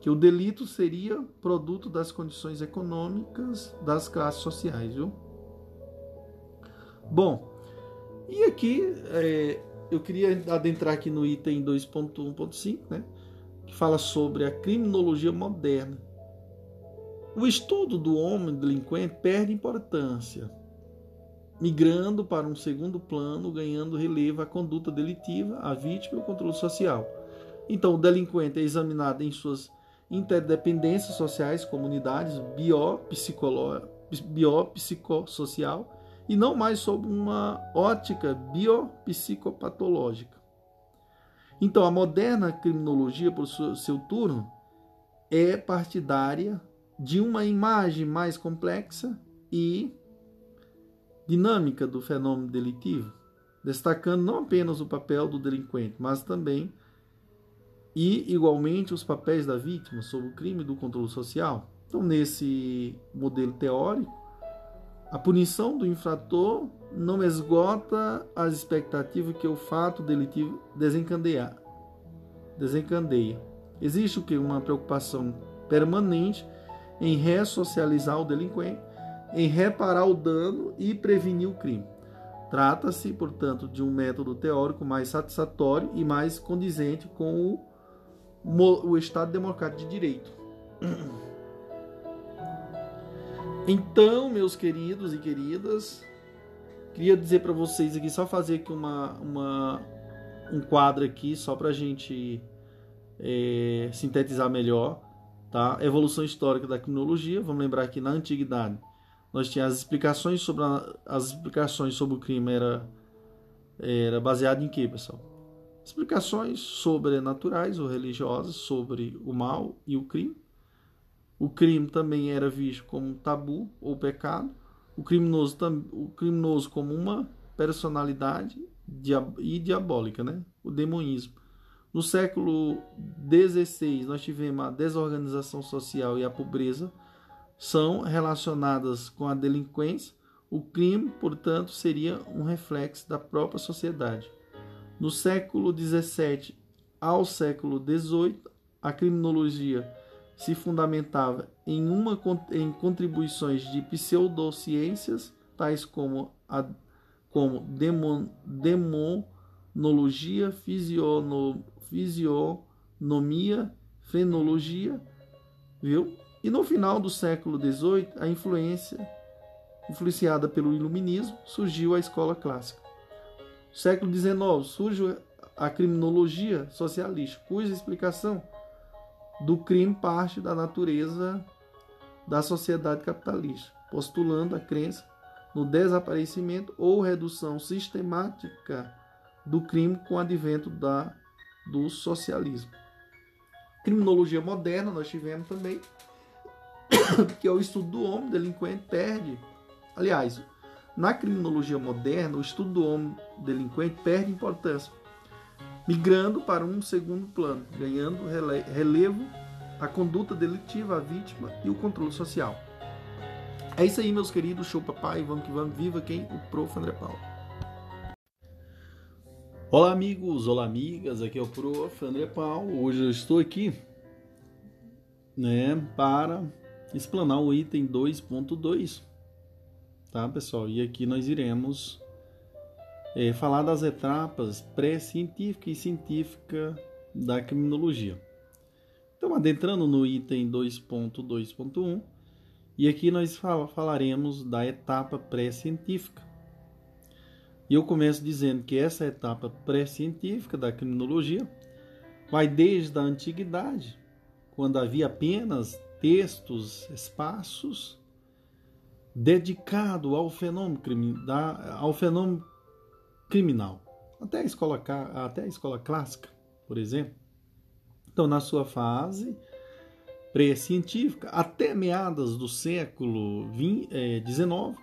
que o delito seria produto das condições econômicas das classes sociais, viu? Bom, e aqui é, eu queria adentrar aqui no item 2.1.5, né, que fala sobre a criminologia moderna. O estudo do homem delinquente perde importância, migrando para um segundo plano, ganhando relevo a conduta delitiva, a vítima e o controle social. Então, o delinquente é examinado em suas interdependências sociais, comunidades, biopsicossocial e não mais sob uma ótica biopsicopatológica. Então, a moderna criminologia, por seu turno, é partidária de uma imagem mais complexa e dinâmica do fenômeno delitivo, destacando não apenas o papel do delinquente, mas também e, igualmente, os papéis da vítima sobre o crime do controle social. Então, nesse modelo teórico, a punição do infrator não esgota as expectativas que o fato delitivo desencadeia. desencadeia. Existe o que? Uma preocupação permanente em ressocializar o delinquente, em reparar o dano e prevenir o crime. Trata-se, portanto, de um método teórico mais satisfatório e mais condizente com o, o Estado Democrático de Direito. Então, meus queridos e queridas, queria dizer para vocês aqui, só fazer aqui uma, uma um quadro aqui, só para a gente é, sintetizar melhor, tá? Evolução histórica da criminologia. Vamos lembrar que na antiguidade nós tínhamos as explicações sobre a, as explicações sobre o crime era era baseado em quê, pessoal? Explicações sobrenaturais ou religiosas sobre o mal e o crime. O crime também era visto como tabu ou pecado. O criminoso, o criminoso como uma personalidade e diabólica, né? O demonismo. No século XVI, nós tivemos a desorganização social e a pobreza são relacionadas com a delinquência. O crime, portanto, seria um reflexo da própria sociedade. No século XVII ao século XVIII, a criminologia se fundamentava em, uma, em contribuições de pseudociências, tais como, a, como demon, demonologia, fisiono, fisionomia, fenologia, viu? E no final do século XVIII, a influência, influenciada pelo iluminismo, surgiu a escola clássica. No século XIX surge a criminologia socialista, cuja explicação do crime parte da natureza da sociedade capitalista, postulando a crença no desaparecimento ou redução sistemática do crime com o advento da, do socialismo. Criminologia moderna nós tivemos também, que é o estudo do homem, delinquente perde. Aliás, na criminologia moderna, o estudo do homem delinquente perde importância, migrando para um segundo plano, ganhando relevo a conduta delitiva, a vítima e o controle social. É isso aí, meus queridos. Show papai, vamos que vamos. Viva quem? O Prof. André Paulo. Olá, amigos. Olá, amigas. Aqui é o Prof. André Paulo. Hoje eu estou aqui né, para explanar o item 2.2. Tá, pessoal? E aqui nós iremos é, falar das etapas pré-científica e científica da criminologia. Então, adentrando no item 2.2.1, e aqui nós fal falaremos da etapa pré-científica. E eu começo dizendo que essa etapa pré-científica da criminologia vai desde a antiguidade, quando havia apenas textos, espaços dedicados ao fenômeno, ao fenômeno criminal. Até a escola, até a escola clássica, por exemplo. Então, na sua fase pré-científica, até meadas do século XIX, eh,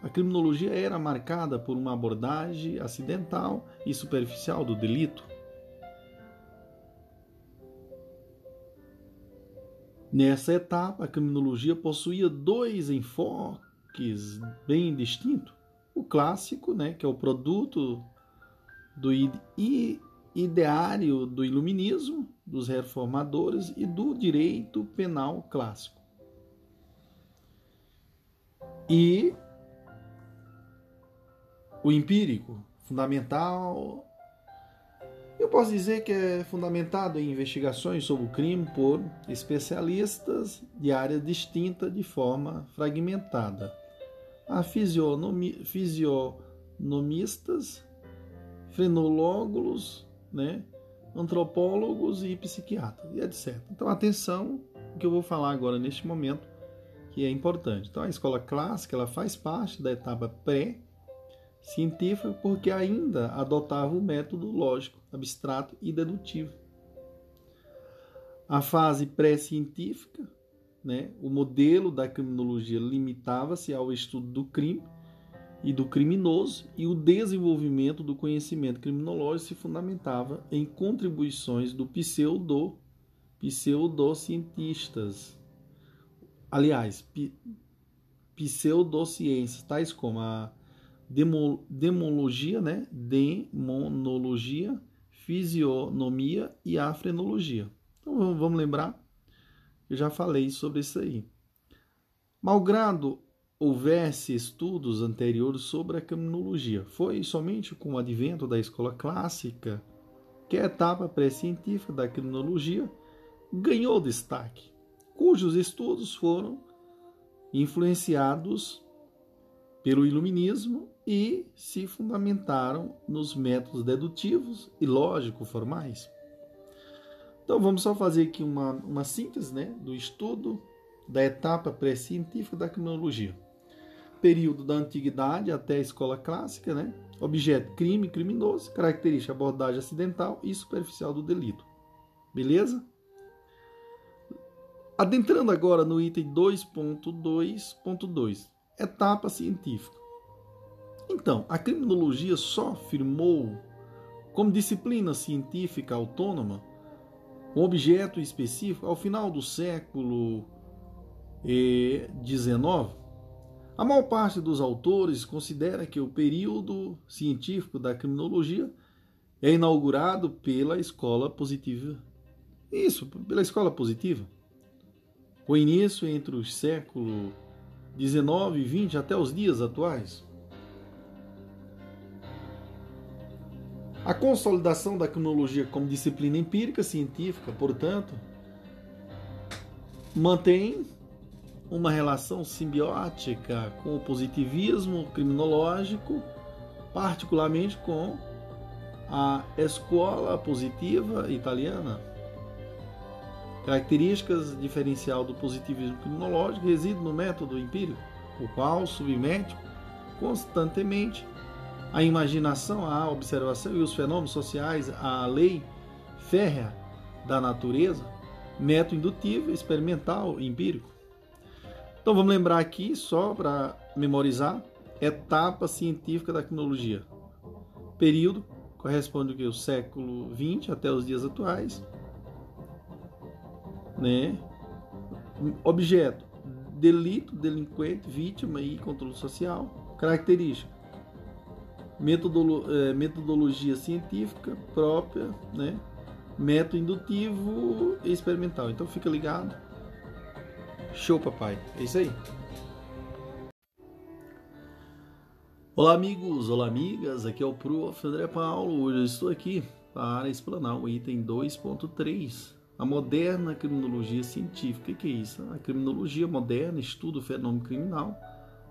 a criminologia era marcada por uma abordagem acidental e superficial do delito. Nessa etapa, a criminologia possuía dois enfoques bem distintos. O clássico, né, que é o produto do ideário do iluminismo, dos reformadores e do direito penal clássico. E o empírico, fundamental, eu posso dizer que é fundamentado em investigações sobre o crime por especialistas de áreas distintas de forma fragmentada. Há fisionomi, fisionomistas frenólogos, né, antropólogos e psiquiatras, e etc. Então, atenção o que eu vou falar agora neste momento, que é importante. Então, a escola clássica ela faz parte da etapa pré-científica porque ainda adotava o método lógico, abstrato e dedutivo. A fase pré-científica, né, o modelo da criminologia limitava-se ao estudo do crime e do criminoso, e o desenvolvimento do conhecimento criminológico se fundamentava em contribuições do pseudo pseudocientistas. Aliás, pseudociências, tais como a demologia, né? demonologia, fisionomia e a frenologia. Então vamos lembrar Eu já falei sobre isso aí. Malgrado houvesse estudos anteriores sobre a criminologia, foi somente com o advento da escola clássica que a etapa pré-científica da criminologia ganhou destaque, cujos estudos foram influenciados pelo iluminismo e se fundamentaram nos métodos dedutivos e lógico-formais. Então vamos só fazer aqui uma, uma síntese né, do estudo da etapa pré-científica da criminologia. Período da antiguidade até a escola clássica, né? Objeto crime, criminoso, característica abordagem acidental e superficial do delito. Beleza? Adentrando agora no item 2.2.2, etapa científica. Então, a criminologia só firmou como disciplina científica autônoma um objeto específico ao final do século XIX. A maior parte dos autores considera que o período científico da criminologia é inaugurado pela escola positiva. Isso, pela escola positiva. Com início entre os séculos 19 e 20 até os dias atuais. A consolidação da criminologia como disciplina empírica científica, portanto, mantém uma relação simbiótica com o positivismo criminológico, particularmente com a escola positiva italiana. Características diferencial do positivismo criminológico reside no método empírico, o qual submete constantemente a imaginação à observação e os fenômenos sociais à lei férrea da natureza, método indutivo, experimental empírico. Então vamos lembrar aqui, só para memorizar, etapa científica da tecnologia. Período corresponde ao século XX até os dias atuais né? Objeto: delito, delinquente, vítima e controle social. Característica: metodolo é, metodologia científica própria, né? Método indutivo e experimental. Então fica ligado. Show, papai. É isso aí. Olá, amigos, olá, amigas. Aqui é o Prof. André Paulo. Hoje eu estou aqui para explanar o item 2.3 a moderna criminologia científica. O que é isso? A criminologia moderna estuda o fenômeno criminal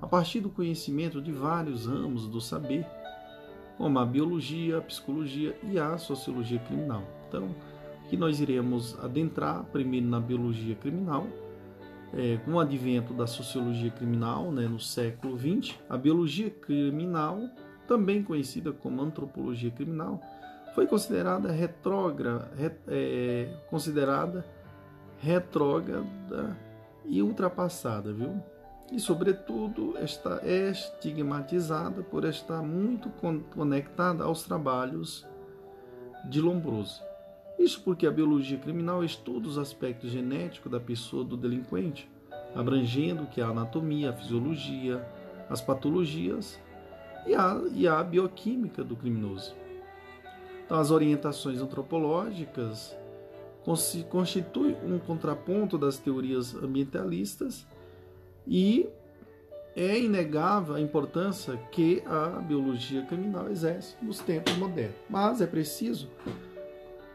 a partir do conhecimento de vários ramos do saber, como a biologia, a psicologia e a sociologia criminal. Então, aqui nós iremos adentrar primeiro na biologia criminal, é, com o advento da sociologia criminal né, no século XX, a biologia criminal, também conhecida como antropologia criminal, foi considerada retrógrada, é, considerada retrógrada e ultrapassada, viu? E, sobretudo, está estigmatizada por estar muito conectada aos trabalhos de Lombroso. Isso porque a biologia criminal estuda os aspectos genéticos da pessoa do delinquente, abrangendo que a anatomia, a fisiologia, as patologias e a, e a bioquímica do criminoso. Então, as orientações antropológicas constituem um contraponto das teorias ambientalistas e é inegável a importância que a biologia criminal exerce nos tempos modernos. Mas é preciso,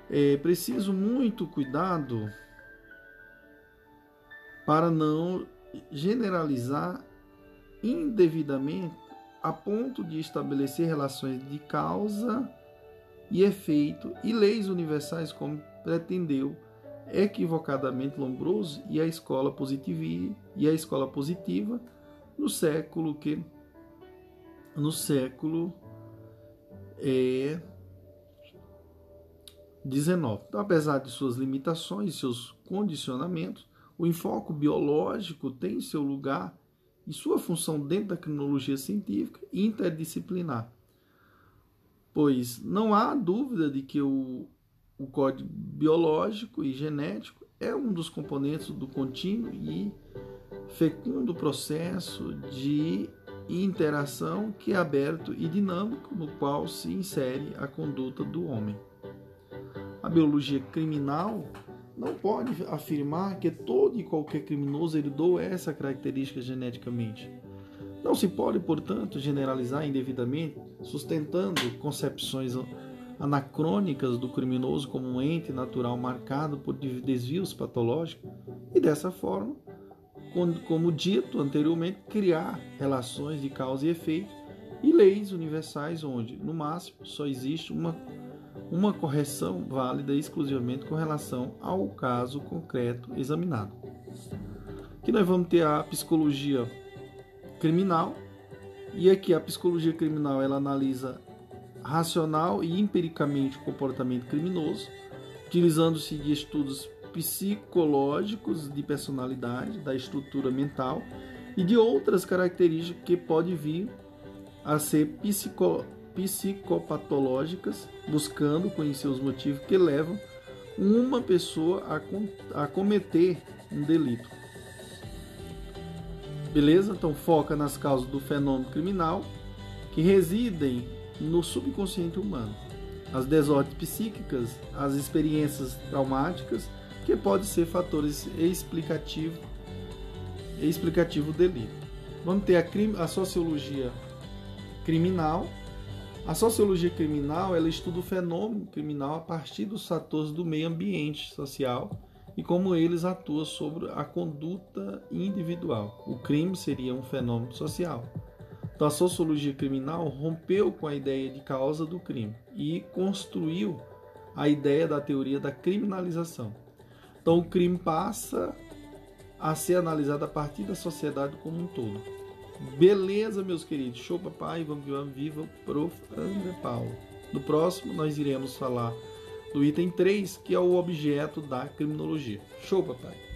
é preciso muito cuidado para não generalizar indevidamente a ponto de estabelecer relações de causa e efeito e leis universais como pretendeu equivocadamente Lombroso e a escola positiva e a escola positiva no século que no século é, 19. Então, apesar de suas limitações e seus condicionamentos, o enfoque biológico tem seu lugar e sua função dentro da criminologia científica interdisciplinar pois não há dúvida de que o, o código biológico e genético é um dos componentes do contínuo e fecundo processo de interação que é aberto e dinâmico no qual se insere a conduta do homem. A biologia criminal não pode afirmar que todo e qualquer criminoso herdou essa característica geneticamente. Não se pode, portanto, generalizar indevidamente, sustentando concepções anacrônicas do criminoso como um ente natural marcado por desvios patológicos e, dessa forma, como dito anteriormente, criar relações de causa e efeito e leis universais onde, no máximo, só existe uma, uma correção válida exclusivamente com relação ao caso concreto examinado. Aqui nós vamos ter a psicologia criminal, e aqui a psicologia criminal ela analisa racional e empiricamente o comportamento criminoso, utilizando-se de estudos psicológicos de personalidade, da estrutura mental e de outras características que pode vir a ser psico, psicopatológicas, buscando conhecer os motivos que levam uma pessoa a, a cometer um delito. Beleza? Então foca nas causas do fenômeno criminal que residem no subconsciente humano. As desordens psíquicas, as experiências traumáticas, que podem ser fatores explicativos explicativo do delito. Vamos ter a, a sociologia criminal. A sociologia criminal ela estuda o fenômeno criminal a partir dos fatores do meio ambiente social e como eles atuam sobre a conduta individual. O crime seria um fenômeno social. Então, a sociologia criminal rompeu com a ideia de causa do crime e construiu a ideia da teoria da criminalização. Então, o crime passa a ser analisado a partir da sociedade como um todo. Beleza, meus queridos? Show, papai. Vamos, vamos viva o prof. André Paulo. No próximo, nós iremos falar do item 3, que é o objeto da criminologia. Show, papai!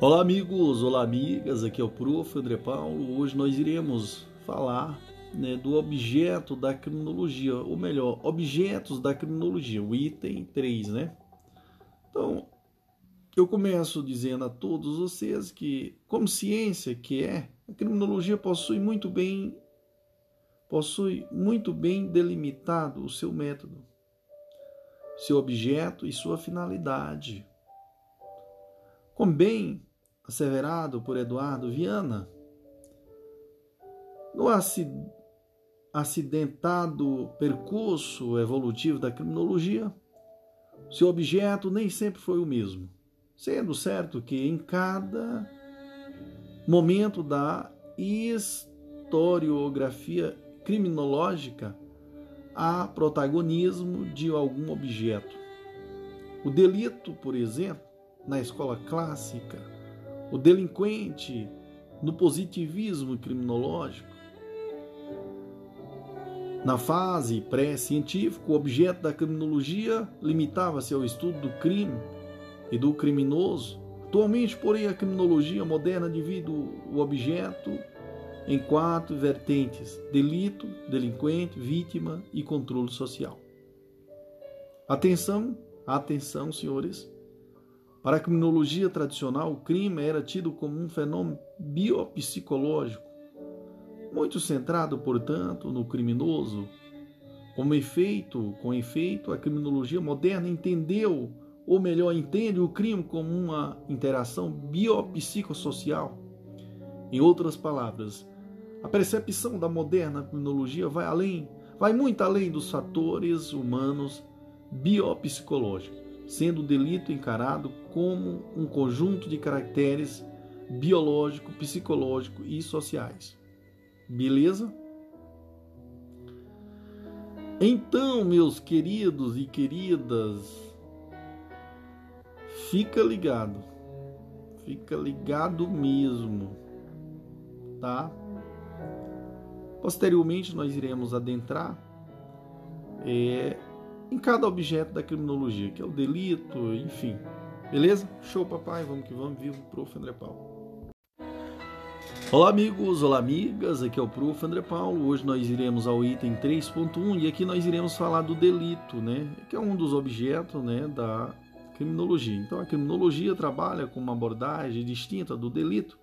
Olá, amigos! Olá, amigas! Aqui é o Prof. André Paulo. Hoje nós iremos falar né, do objeto da criminologia, ou melhor, objetos da criminologia, o item 3, né? Então, eu começo dizendo a todos vocês que, como ciência que é, a criminologia possui muito bem possui muito bem delimitado o seu método seu objeto e sua finalidade. Como bem asseverado por Eduardo Viana, no acidentado percurso evolutivo da criminologia, seu objeto nem sempre foi o mesmo, sendo certo que em cada momento da historiografia criminológica há protagonismo de algum objeto. O delito, por exemplo, na escola clássica, o delinquente no positivismo criminológico. Na fase pré-científica, o objeto da criminologia limitava-se ao estudo do crime e do criminoso. Atualmente, porém, a criminologia moderna divide o objeto em quatro vertentes: delito, delinquente, vítima e controle social. Atenção, atenção, senhores. Para a criminologia tradicional, o crime era tido como um fenômeno biopsicológico, muito centrado, portanto, no criminoso. Como efeito, com efeito, a criminologia moderna entendeu, ou melhor, entende o crime como uma interação biopsicossocial. Em outras palavras, a percepção da moderna criminologia vai além, vai muito além dos fatores humanos biopsicológicos, sendo o delito encarado como um conjunto de caracteres biológico, psicológico e sociais. Beleza? Então, meus queridos e queridas, fica ligado. Fica ligado mesmo, tá? Posteriormente, nós iremos adentrar é, em cada objeto da criminologia, que é o delito, enfim. Beleza? Show, papai. Vamos que vamos. Vivo Prof. André Paulo. Olá, amigos. Olá, amigas. Aqui é o Prof. André Paulo. Hoje nós iremos ao item 3.1 e aqui nós iremos falar do delito, né? Que é um dos objetos, né, da criminologia. Então, a criminologia trabalha com uma abordagem distinta do delito,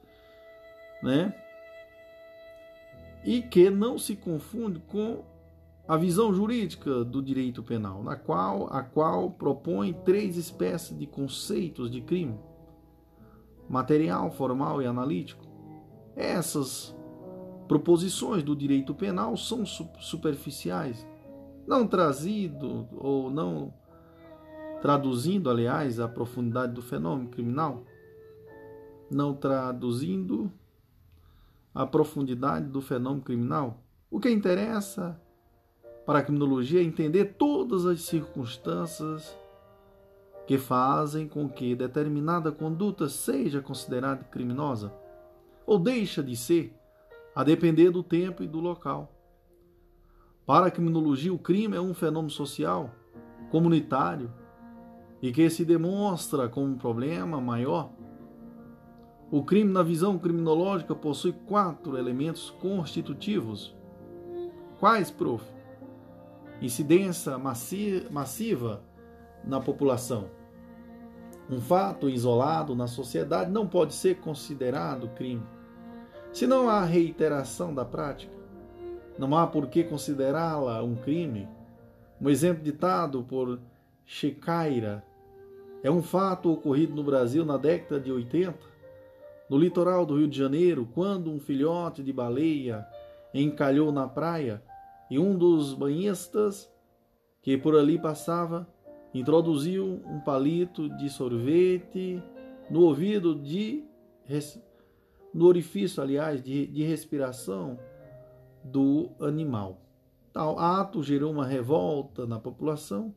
né? e que não se confunde com a visão jurídica do direito penal, na qual a qual propõe três espécies de conceitos de crime: material, formal e analítico. Essas proposições do direito penal são superficiais, não trazido ou não traduzindo, aliás, a profundidade do fenômeno criminal, não traduzindo a profundidade do fenômeno criminal. O que interessa para a criminologia entender todas as circunstâncias que fazem com que determinada conduta seja considerada criminosa ou deixa de ser, a depender do tempo e do local. Para a criminologia, o crime é um fenômeno social, comunitário, e que se demonstra como um problema maior. O crime, na visão criminológica, possui quatro elementos constitutivos. Quais, prof? Incidência massiva na população. Um fato isolado na sociedade não pode ser considerado crime. Se não há reiteração da prática, não há por que considerá-la um crime. Um exemplo ditado por Checaira é um fato ocorrido no Brasil na década de 80, no litoral do Rio de Janeiro, quando um filhote de baleia encalhou na praia e um dos banhistas que por ali passava introduziu um palito de sorvete no ouvido de no orifício, aliás, de, de respiração do animal. Tal ato gerou uma revolta na população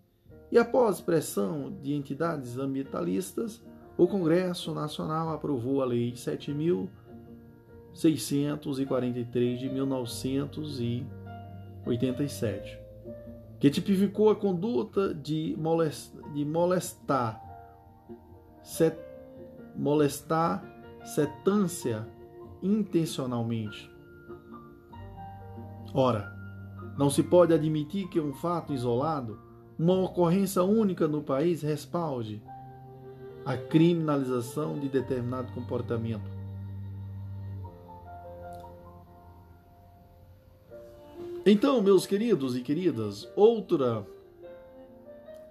e após pressão de entidades ambientalistas, o Congresso Nacional aprovou a Lei 7.643 de 1987, que tipificou a conduta de molestar, set, molestar setância intencionalmente. Ora, não se pode admitir que um fato isolado uma ocorrência única no país respalde a criminalização de determinado comportamento. Então, meus queridos e queridas, outra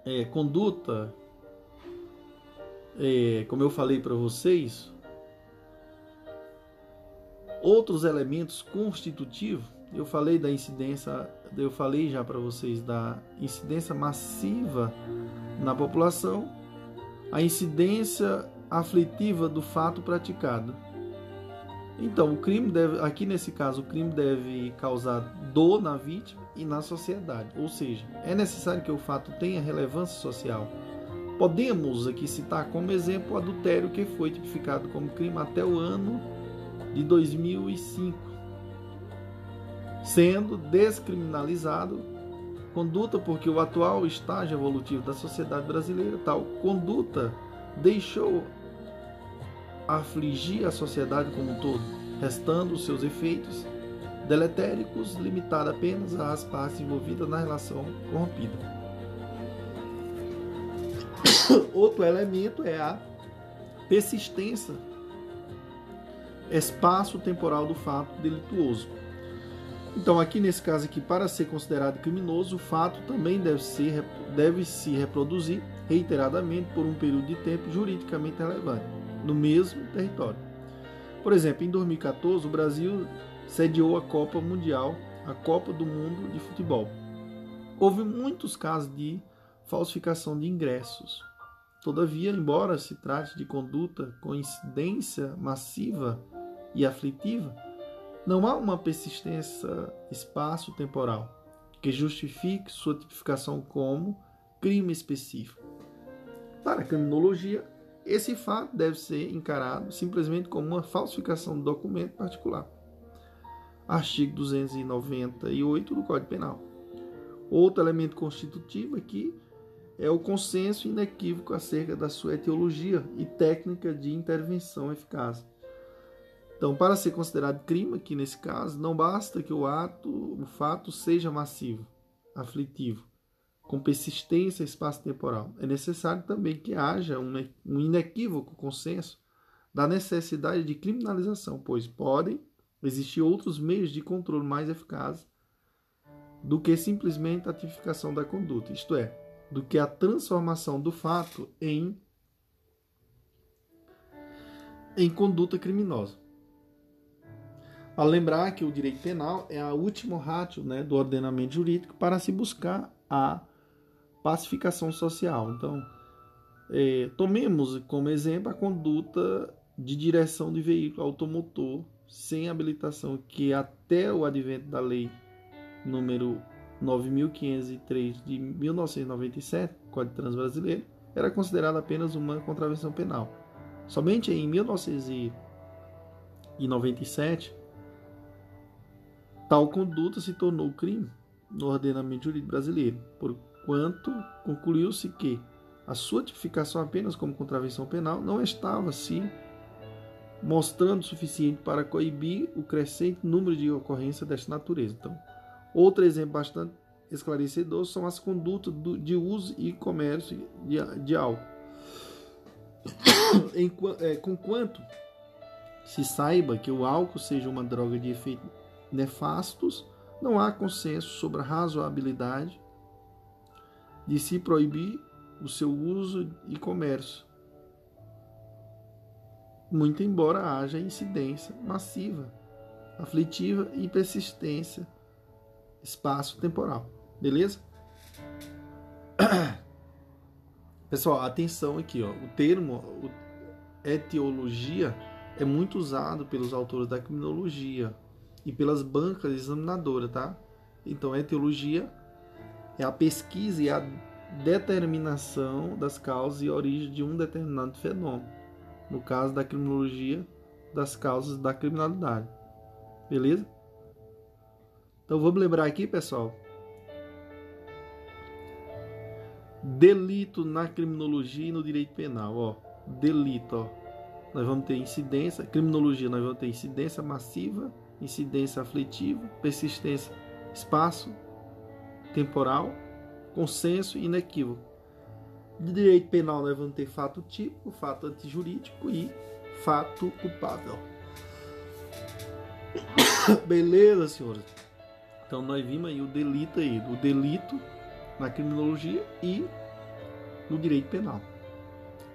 é, conduta, é, como eu falei para vocês, outros elementos constitutivos eu falei da incidência, eu falei já para vocês da incidência massiva na população, a incidência aflitiva do fato praticado. Então, o crime deve, aqui nesse caso, o crime deve causar dor na vítima e na sociedade. Ou seja, é necessário que o fato tenha relevância social. Podemos aqui citar como exemplo o adultério que foi tipificado como crime até o ano de 2005 sendo descriminalizado conduta porque o atual estágio evolutivo da sociedade brasileira, tal conduta deixou afligir a sociedade como um todo, restando os seus efeitos deletéricos limitados apenas às partes envolvidas na relação corrompida. Outro elemento é a persistência espaço-temporal do fato delituoso. Então, aqui nesse caso aqui, para ser considerado criminoso, o fato também deve, ser, deve se reproduzir reiteradamente por um período de tempo juridicamente relevante, no mesmo território. Por exemplo, em 2014, o Brasil sediou a Copa Mundial, a Copa do Mundo de Futebol. Houve muitos casos de falsificação de ingressos. Todavia, embora se trate de conduta com incidência massiva e aflitiva, não há uma persistência espaço-temporal que justifique sua tipificação como crime específico. Para a criminologia, esse fato deve ser encarado simplesmente como uma falsificação do documento particular. Artigo 298 do Código Penal. Outro elemento constitutivo aqui é o consenso inequívoco acerca da sua etiologia e técnica de intervenção eficaz. Então, para ser considerado crime, aqui nesse caso, não basta que o ato, o fato seja massivo, aflitivo, com persistência espaço-temporal. É necessário também que haja um, um inequívoco consenso da necessidade de criminalização, pois podem existir outros meios de controle mais eficazes do que simplesmente a tipificação da conduta, isto é, do que a transformação do fato em em conduta criminosa. A lembrar que o direito penal é a última ratio né, do ordenamento jurídico para se buscar a pacificação social. Então, é, tomemos como exemplo a conduta de direção de veículo automotor sem habilitação, que até o advento da lei número 9.503 de 1997, Código Transbrasileiro, era considerada apenas uma contravenção penal. Somente em 1997, tal conduta se tornou crime no ordenamento jurídico brasileiro, porquanto concluiu-se que a sua tipificação apenas como contravenção penal não estava, sim, mostrando suficiente para coibir o crescente número de ocorrências desta natureza. Então, outro exemplo bastante esclarecedor são as condutas de uso e comércio de, de álcool. em, é, conquanto se saiba que o álcool seja uma droga de efeitos nefastos, não há consenso sobre a razoabilidade de se proibir o seu uso e comércio, muito embora haja incidência massiva, aflitiva e persistência espaço-temporal. Beleza? Pessoal, atenção aqui, ó. O termo etiologia é muito usado pelos autores da criminologia e pelas bancas examinadoras, tá? Então, etiologia é a pesquisa e a determinação das causas e origens de um determinado fenômeno. No caso da criminologia, das causas da criminalidade. Beleza? Então vamos lembrar aqui, pessoal, Delito na criminologia e no direito penal, ó. Delito, ó. Nós vamos ter incidência, criminologia, nós vamos ter incidência massiva, incidência aflitiva, persistência, espaço, temporal, consenso e inequívoco. De direito penal, nós vamos ter fato típico, fato antijurídico e fato culpável. Beleza, senhores? Então nós vimos aí o delito aí, o delito na criminologia e no direito penal.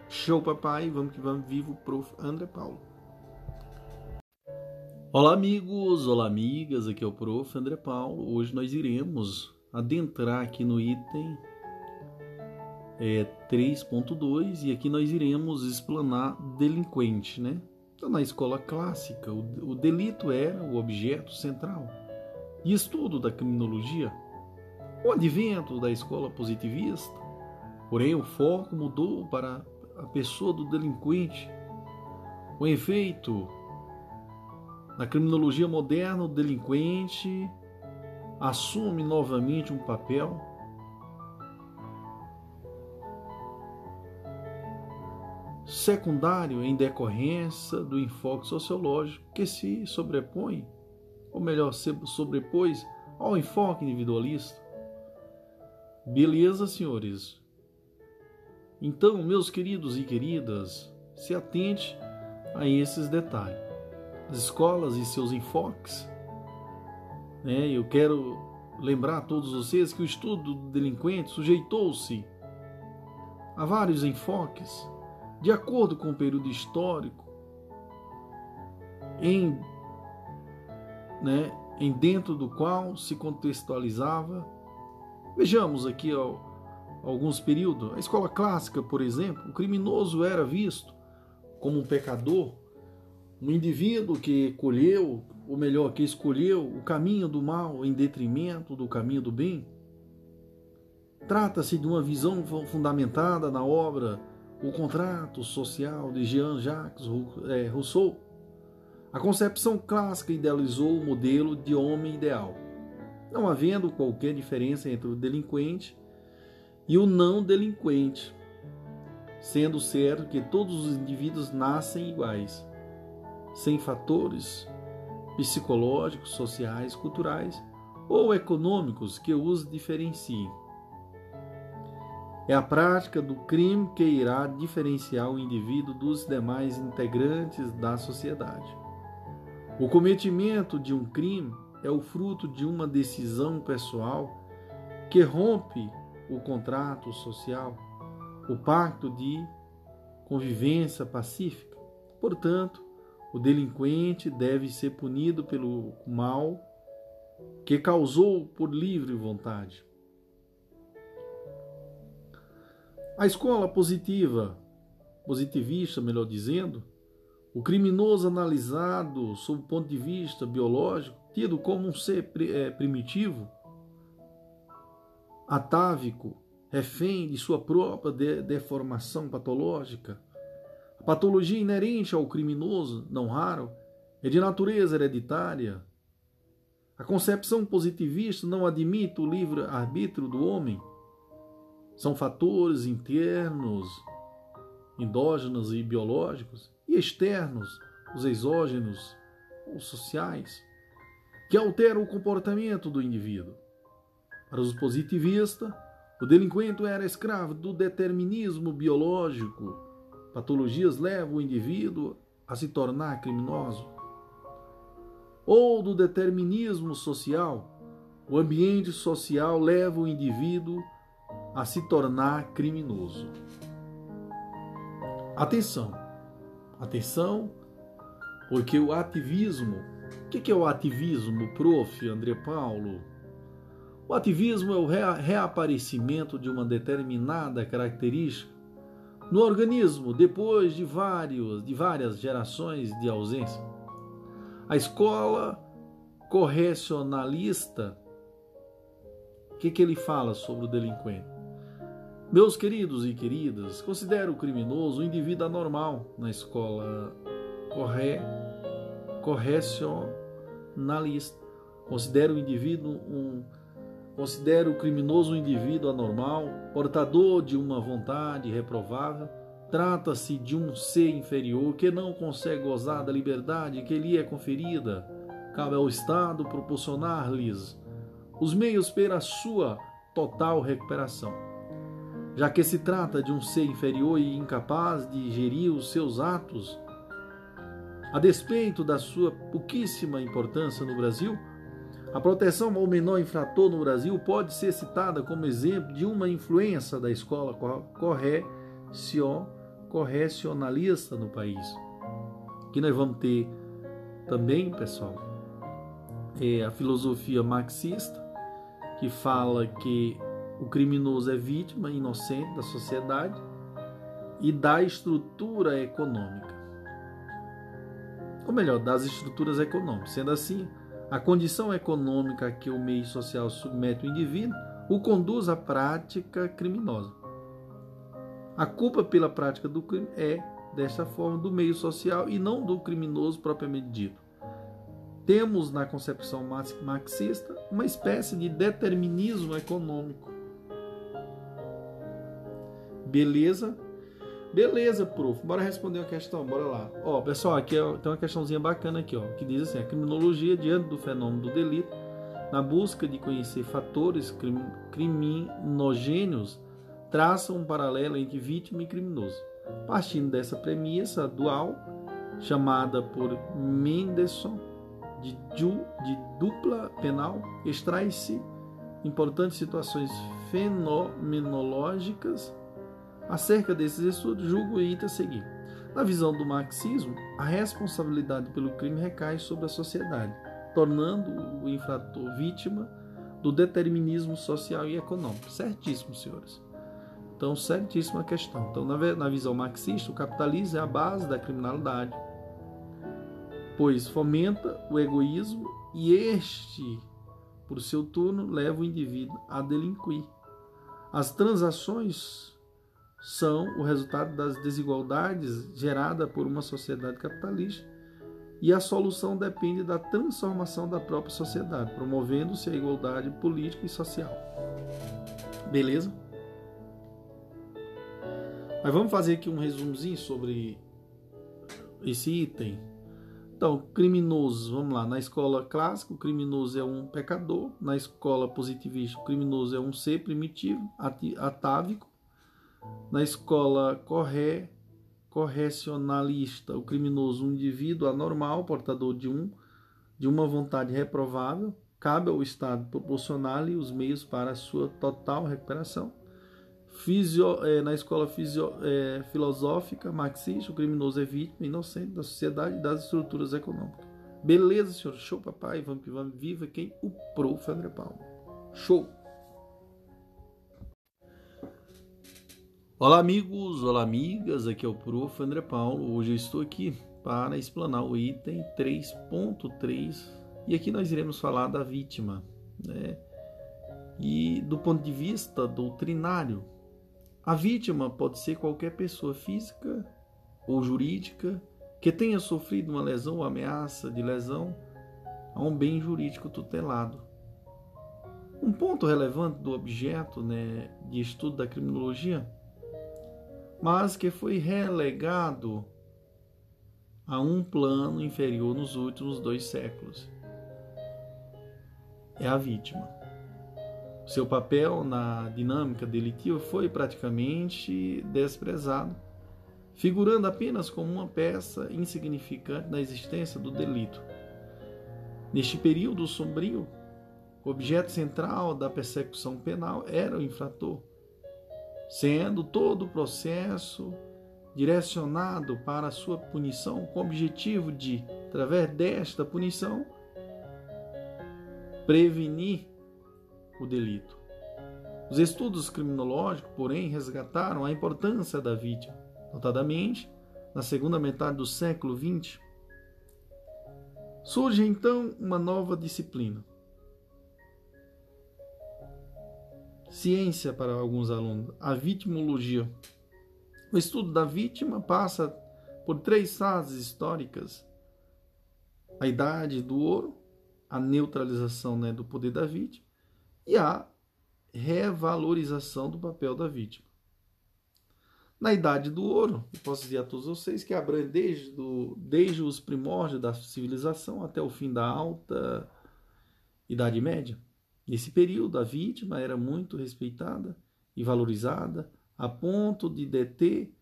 Show, papai! Vamos que vamos, vivo, prof. André Paulo. Olá, amigos! Olá, amigas! Aqui é o prof. André Paulo. Hoje nós iremos adentrar aqui no item é, 3.2 e aqui nós iremos explanar delinquente, né? Então, na escola clássica, o, o delito era o objeto central. E estudo da criminologia o advento da escola positivista, porém, o foco mudou para a pessoa do delinquente. O efeito na criminologia moderna, o delinquente assume novamente um papel secundário em decorrência do enfoque sociológico que se sobrepõe, ou melhor, se sobrepôs ao enfoque individualista. Beleza, senhores? Então, meus queridos e queridas, se atente a esses detalhes. As escolas e seus enfoques. Né? Eu quero lembrar a todos vocês que o estudo do delinquente sujeitou-se a vários enfoques, de acordo com o período histórico, em, né, em dentro do qual se contextualizava Vejamos aqui ó, alguns períodos. A escola clássica, por exemplo, o criminoso era visto como um pecador, um indivíduo que colheu, ou melhor, que escolheu o caminho do mal em detrimento do caminho do bem. Trata-se de uma visão fundamentada na obra O Contrato Social de Jean-Jacques é, Rousseau. A concepção clássica idealizou o modelo de homem ideal não havendo qualquer diferença entre o delinquente e o não delinquente, sendo certo que todos os indivíduos nascem iguais, sem fatores psicológicos, sociais, culturais ou econômicos que os diferenciem. É a prática do crime que irá diferenciar o indivíduo dos demais integrantes da sociedade. O cometimento de um crime é o fruto de uma decisão pessoal que rompe o contrato social, o pacto de convivência pacífica. Portanto, o delinquente deve ser punido pelo mal que causou por livre vontade. A escola positiva, positivista, melhor dizendo, o criminoso analisado sob o ponto de vista biológico, tido como um ser é, primitivo, atávico, refém de sua própria de deformação patológica. Patologia inerente ao criminoso, não raro, é de natureza hereditária. A concepção positivista não admite o livre-arbítrio do homem. São fatores internos, endógenos e biológicos, e externos, os exógenos, os sociais, que alteram o comportamento do indivíduo. Para os positivistas, o delinquente era escravo do determinismo biológico. Patologias levam o indivíduo a se tornar criminoso. Ou do determinismo social. O ambiente social leva o indivíduo a se tornar criminoso. Atenção, atenção, porque o ativismo, o que é o ativismo, prof. André Paulo? O ativismo é o reaparecimento de uma determinada característica no organismo depois de, vários, de várias gerações de ausência. A escola correcionalista, o que, que ele fala sobre o delinquente? Meus queridos e queridas, considero o criminoso um indivíduo anormal na escola corre, correcionalista. Considero o indivíduo um Considero o criminoso um indivíduo anormal, portador de uma vontade reprovável. Trata-se de um ser inferior que não consegue gozar da liberdade que lhe é conferida. Cabe ao Estado proporcionar-lhes os meios para sua total recuperação. Já que se trata de um ser inferior e incapaz de gerir os seus atos, a despeito da sua pouquíssima importância no Brasil, a proteção ao menor infrator no Brasil pode ser citada como exemplo de uma influência da escola correcionalista no país. Que nós vamos ter também, pessoal, é a filosofia marxista, que fala que o criminoso é vítima inocente da sociedade e da estrutura econômica. Ou melhor, das estruturas econômicas. Sendo assim, a condição econômica que o meio social submete o indivíduo o conduz à prática criminosa. A culpa pela prática do crime é, desta forma, do meio social e não do criminoso propriamente dito. Temos na concepção marxista uma espécie de determinismo econômico. Beleza? Beleza, prof. Bora responder uma questão, bora lá. Ó, pessoal, aqui tem uma questãozinha bacana aqui, ó, que diz assim: a criminologia diante do fenômeno do delito, na busca de conhecer fatores crim criminogênios, traça um paralelo entre vítima e criminoso. Partindo dessa premissa dual, chamada por Mendelssohn de, de dupla penal, extrai-se importantes situações fenomenológicas Acerca desses estudos, julgo o item a seguir. Na visão do marxismo, a responsabilidade pelo crime recai sobre a sociedade, tornando o infrator vítima do determinismo social e econômico. Certíssimo, senhores. Então, certíssima questão. Então, na, na visão marxista, o capitalismo é a base da criminalidade, pois fomenta o egoísmo e este, por seu turno, leva o indivíduo a delinquir. As transações são o resultado das desigualdades geradas por uma sociedade capitalista e a solução depende da transformação da própria sociedade, promovendo-se a igualdade política e social. Beleza? Mas vamos fazer aqui um resumozinho sobre esse item. Então, criminoso, vamos lá. Na escola clássica, o criminoso é um pecador. Na escola positivista, o criminoso é um ser primitivo, atávico. Na escola corre, correcionalista, o criminoso um indivíduo anormal, portador de um de uma vontade reprovável, cabe ao Estado proporcionar-lhe os meios para a sua total recuperação. Fisio, é, na escola fisio, é, filosófica marxista, o criminoso é vítima inocente da sociedade e das estruturas econômicas. Beleza, senhor? Show, papai. Vamos que vamos. Viva quem? O prof. André Paulo. Show! Olá, amigos. Olá, amigas. Aqui é o prof. André Paulo. Hoje eu estou aqui para explanar o item 3.3 e aqui nós iremos falar da vítima, né? E do ponto de vista doutrinário, a vítima pode ser qualquer pessoa física ou jurídica que tenha sofrido uma lesão ou ameaça de lesão a um bem jurídico tutelado. Um ponto relevante do objeto né, de estudo da criminologia, mas que foi relegado a um plano inferior nos últimos dois séculos. É a vítima. Seu papel na dinâmica delitiva foi praticamente desprezado, figurando apenas como uma peça insignificante na existência do delito. Neste período sombrio, o objeto central da persecução penal era o infrator, sendo todo o processo direcionado para a sua punição com o objetivo de, através desta punição, prevenir o delito. Os estudos criminológicos, porém, resgataram a importância da vítima, notadamente na segunda metade do século XX. Surge então uma nova disciplina. Ciência para alguns alunos, a vitimologia. O estudo da vítima passa por três fases históricas: a idade do ouro, a neutralização né, do poder da vítima e a revalorização do papel da vítima. Na Idade do Ouro, eu posso dizer a todos vocês que abrange desde, do, desde os primórdios da civilização até o fim da Alta Idade Média. Nesse período, a vítima era muito respeitada e valorizada, a ponto de deter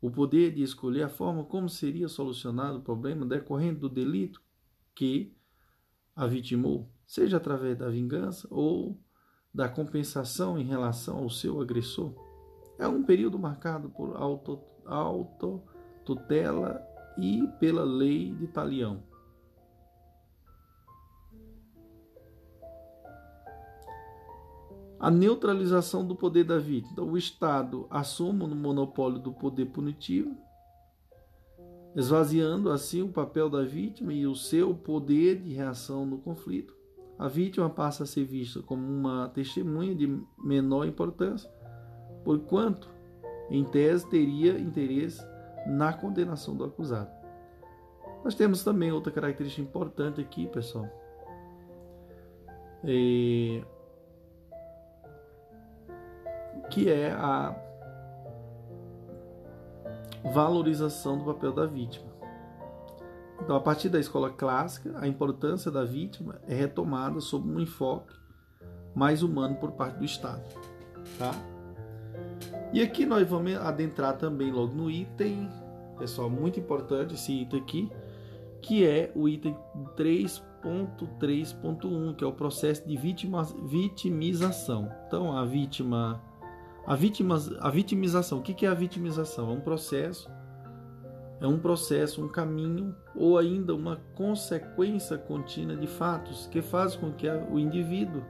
o poder de escolher a forma como seria solucionado o problema decorrente do delito que a vitimou, seja através da vingança ou da compensação em relação ao seu agressor. É um período marcado por autotutela e pela lei de Talião. A neutralização do poder da vítima. Então, o Estado assume o monopólio do poder punitivo, esvaziando assim o papel da vítima e o seu poder de reação no conflito a vítima passa a ser vista como uma testemunha de menor importância, porquanto, em tese, teria interesse na condenação do acusado. Nós temos também outra característica importante aqui, pessoal. É... que é a valorização do papel da vítima. Então, a partir da escola clássica, a importância da vítima é retomada sob um enfoque mais humano por parte do Estado. Tá? E aqui nós vamos adentrar também logo no item, pessoal, muito importante esse item aqui, que é o item 3.3.1, que é o processo de vitimização. Então, a vítima. A, vítima, a vitimização. O que é a vitimização? É um processo é um processo, um caminho ou ainda uma consequência contínua de fatos que faz com que o indivíduo,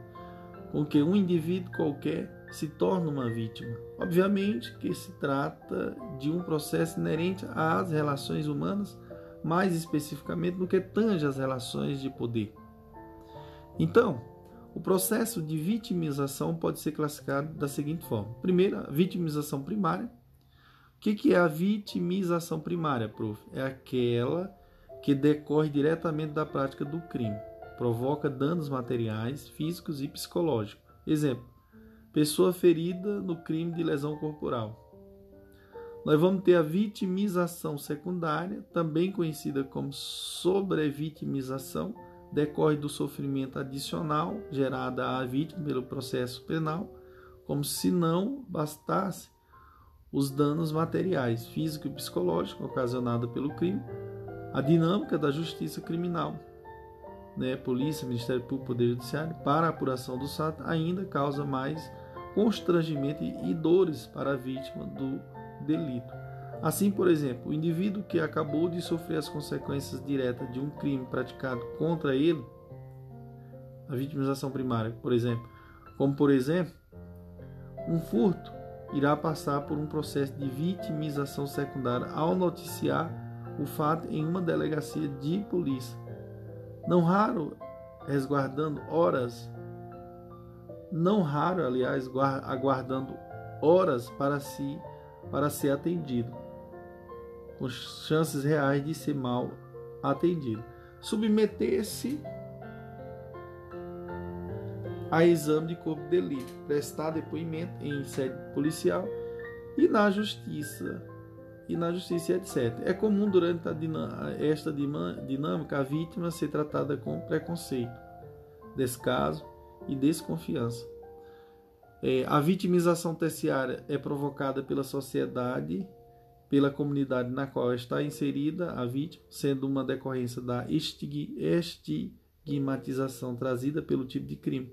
com que um indivíduo qualquer se torne uma vítima. Obviamente que se trata de um processo inerente às relações humanas, mais especificamente no que tange as relações de poder. Então, o processo de vitimização pode ser classificado da seguinte forma: primeiro, vitimização primária, que, que é a vitimização primária, prof? É aquela que decorre diretamente da prática do crime, provoca danos materiais, físicos e psicológicos. Exemplo: pessoa ferida no crime de lesão corporal. Nós vamos ter a vitimização secundária, também conhecida como sobrevitimização, decorre do sofrimento adicional gerado à vítima pelo processo penal, como se não bastasse os danos materiais, físico e psicológico ocasionados pelo crime, a dinâmica da justiça criminal. né, polícia, Ministério Público, Poder Judiciário, para a apuração do fato, ainda causa mais constrangimento e dores para a vítima do delito. Assim, por exemplo, o indivíduo que acabou de sofrer as consequências diretas de um crime praticado contra ele, a vitimização primária, por exemplo, como por exemplo, um furto, irá passar por um processo de vitimização secundária ao noticiar o fato em uma delegacia de polícia. Não raro resguardando horas, não raro, aliás, aguardando horas para si para ser atendido, com chances reais de ser mal atendido. Submeter-se a exame de corpo de delito, prestar depoimento em sede policial e na justiça e na justiça etc. É comum durante esta dinâmica a vítima ser tratada com preconceito, descaso e desconfiança. É, a vitimização terciária é provocada pela sociedade, pela comunidade na qual está inserida a vítima, sendo uma decorrência da estigmatização trazida pelo tipo de crime.